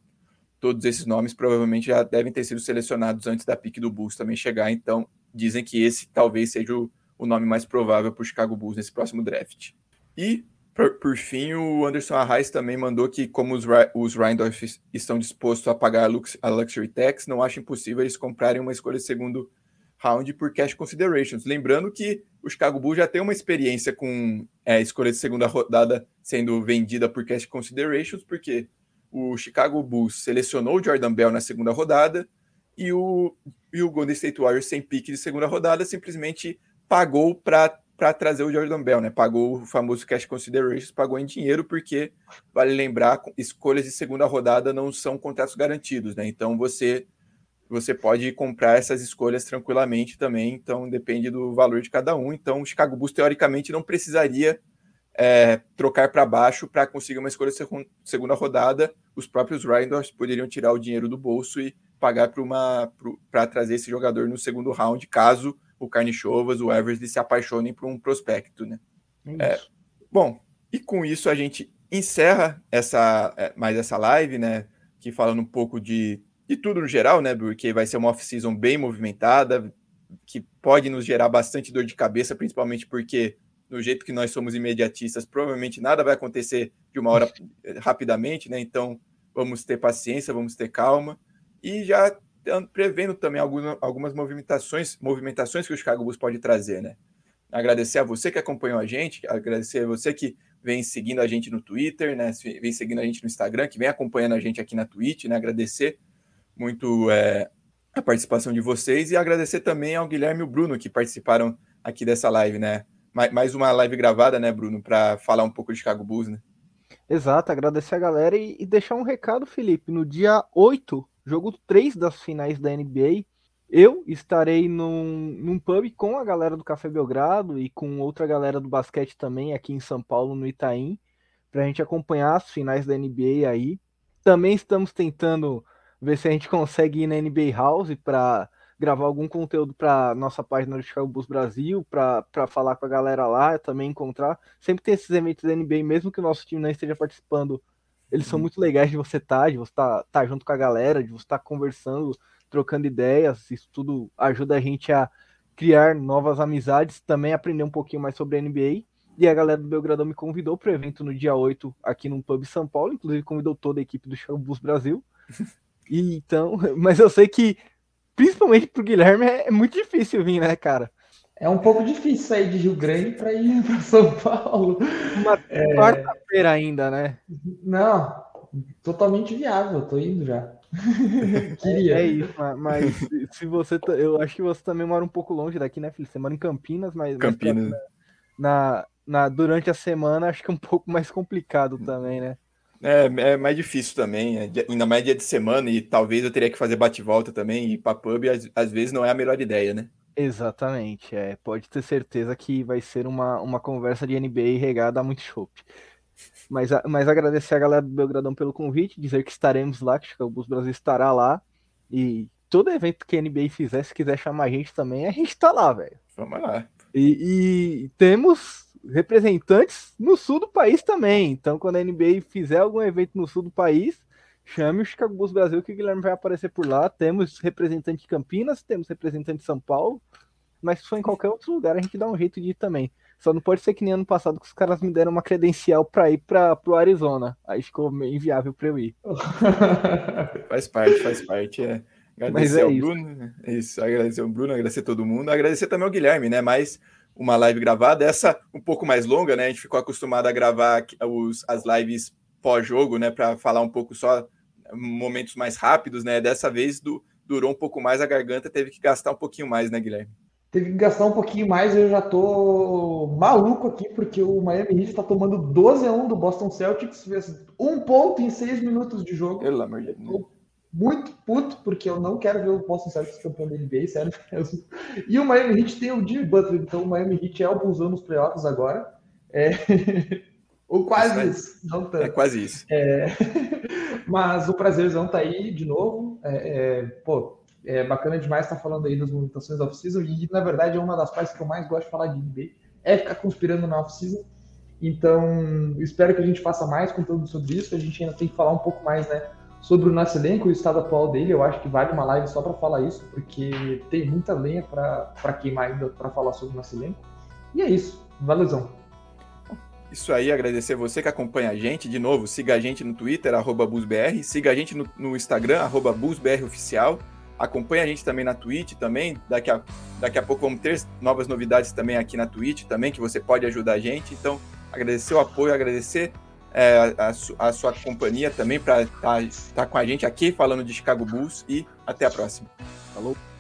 todos esses nomes provavelmente já devem ter sido selecionados antes da pique do Bulls também chegar, então dizem que esse talvez seja o, o nome mais provável para o Chicago Bulls nesse próximo draft. E, por, por fim, o Anderson Arraes também mandou que, como os, os Rindorf estão dispostos a pagar a, lux, a Luxury Tax, não acha impossível eles comprarem uma escolha segundo round por cash considerations. Lembrando que o Chicago Bulls já tem uma experiência com é, escolha de segunda rodada sendo vendida por cash considerations, porque o Chicago Bulls selecionou o Jordan Bell na segunda rodada e o, e o Golden State Warriors, sem pique de segunda rodada, simplesmente pagou para trazer o Jordan Bell, né? Pagou o famoso cash considerations, pagou em dinheiro, porque, vale lembrar, escolhas de segunda rodada não são contratos garantidos, né? Então você você pode comprar essas escolhas tranquilamente também, então depende do valor de cada um. Então, o Chicago Bulls, teoricamente, não precisaria é, trocar para baixo para conseguir uma escolha segunda rodada. Os próprios Rindors poderiam tirar o dinheiro do bolso e pagar para trazer esse jogador no segundo round, caso o Carnichovas, o Eversley se apaixonem por um prospecto. Né? É, é bom, e com isso a gente encerra essa é, mais essa live, né? Que falando um pouco de de tudo no geral, né? Porque vai ser uma off-season bem movimentada, que pode nos gerar bastante dor de cabeça, principalmente porque, no jeito que nós somos imediatistas, provavelmente nada vai acontecer de uma hora eh, rapidamente, né? Então, vamos ter paciência, vamos ter calma. E já prevendo também algumas, movimentações, movimentações que o Chicago Bulls pode trazer, né? Agradecer a você que acompanhou a gente, agradecer a você que vem seguindo a gente no Twitter, né? Vem seguindo a gente no Instagram, que vem acompanhando a gente aqui na Twitch, né? Agradecer muito é, a participação de vocês e agradecer também ao Guilherme e ao Bruno que participaram aqui dessa live, né? Mais uma live gravada, né, Bruno, para falar um pouco de Chicago Bulls, né? Exato, agradecer a galera e, e deixar um recado, Felipe. No dia 8, jogo 3 das finais da NBA, eu estarei num, num pub com a galera do Café Belgrado e com outra galera do basquete também aqui em São Paulo, no Itaim, para a gente acompanhar as finais da NBA aí. Também estamos tentando ver se a gente consegue ir na NBA House para gravar algum conteúdo para nossa página do Chicago Bulls Brasil, para falar com a galera lá, também encontrar. Sempre tem esses eventos da NBA, mesmo que o nosso time não esteja participando, eles são uhum. muito legais de você estar, tá, de você estar tá, tá junto com a galera, de você estar tá conversando, trocando ideias. Isso tudo ajuda a gente a criar novas amizades, também aprender um pouquinho mais sobre a NBA. E a galera do Belgradão me convidou para o evento no dia 8 aqui no Pub São Paulo, inclusive convidou toda a equipe do Chicago Bulls Brasil. E então, mas eu sei que, principalmente pro Guilherme, é, é muito difícil vir, né, cara? É um pouco difícil sair de Rio Grande para ir para São Paulo. Uma é... quarta-feira ainda, né? Não, totalmente viável, tô indo já. Queria. É, é, isso, mas se você. Eu acho que você também mora um pouco longe daqui, né, filho? Você mora em Campinas, mas. Campinas. Mas, na, na, durante a semana acho que é um pouco mais complicado também, né? É, é mais difícil também, é, ainda mais dia de semana, e talvez eu teria que fazer bate-volta também, e para pub às, às, vezes não é a melhor ideia, né? Exatamente, é, pode ter certeza que vai ser uma, uma conversa de NBA regada a muito chopp. Mas, mas agradecer a galera do Belgradão pelo convite, dizer que estaremos lá, que o Bus Brasil estará lá, e todo evento que a NBA fizer, se quiser chamar a gente também, a gente tá lá, velho. Vamos lá. E, e temos representantes no sul do país também. Então, quando a NBA fizer algum evento no sul do país, chame o Chicago Bulls Brasil que o Guilherme vai aparecer por lá. Temos representante de Campinas, temos representante de São Paulo, mas se for em qualquer outro lugar, a gente dá um jeito de ir também. Só não pode ser que nem ano passado que os caras me deram uma credencial para ir para o Arizona. Aí ficou meio inviável para eu ir. faz parte, faz parte. É. Agradecer é ao isso. Bruno, né? isso, agradecer ao Bruno, agradecer a todo mundo, agradecer também ao Guilherme, né? Mas uma live gravada, essa um pouco mais longa, né? A gente ficou acostumado a gravar os, as lives pós-jogo, né? Para falar um pouco só momentos mais rápidos, né? Dessa vez do, durou um pouco mais, a garganta teve que gastar um pouquinho mais, né, Guilherme? Teve que gastar um pouquinho mais, eu já tô maluco aqui, porque o Miami Heat está tomando 12 a 1 do Boston Celtics, fez um ponto em seis minutos de jogo. Pelo amor de Deus muito puto, porque eu não quero ver o Boston Celtics campeão da NBA, sério mesmo. E o Miami Heat tem o Jimmy Butler, então o Miami Heat é o Bulls nos playoffs agora. É... Ou quase isso. Não tanto. É quase isso. É... Mas o prazerzão tá aí de novo. É, é... Pô, é bacana demais estar tá falando aí das movimentações da off-season. E, na verdade, é uma das partes que eu mais gosto de falar de NBA. É ficar conspirando na off-season. Então, espero que a gente faça mais conteúdo sobre isso. A gente ainda tem que falar um pouco mais, né? Sobre o elenco e o estado atual dele. Eu acho que vale uma live só para falar isso, porque tem muita lenha para queimar ainda para falar sobre o elenco. E é isso. Valeuzão. Isso aí, agradecer você que acompanha a gente. De novo, siga a gente no Twitter, arroba BusBR, siga a gente no, no Instagram, arroba BusBROficial. Acompanhe a gente também na Twitch também. Daqui a, daqui a pouco vamos ter novas novidades também aqui na Twitch também, que você pode ajudar a gente. Então, agradecer o apoio, agradecer é, a, a, sua companhia também para estar tá, tá com a gente aqui falando de Chicago Bulls e até a próxima. Falou!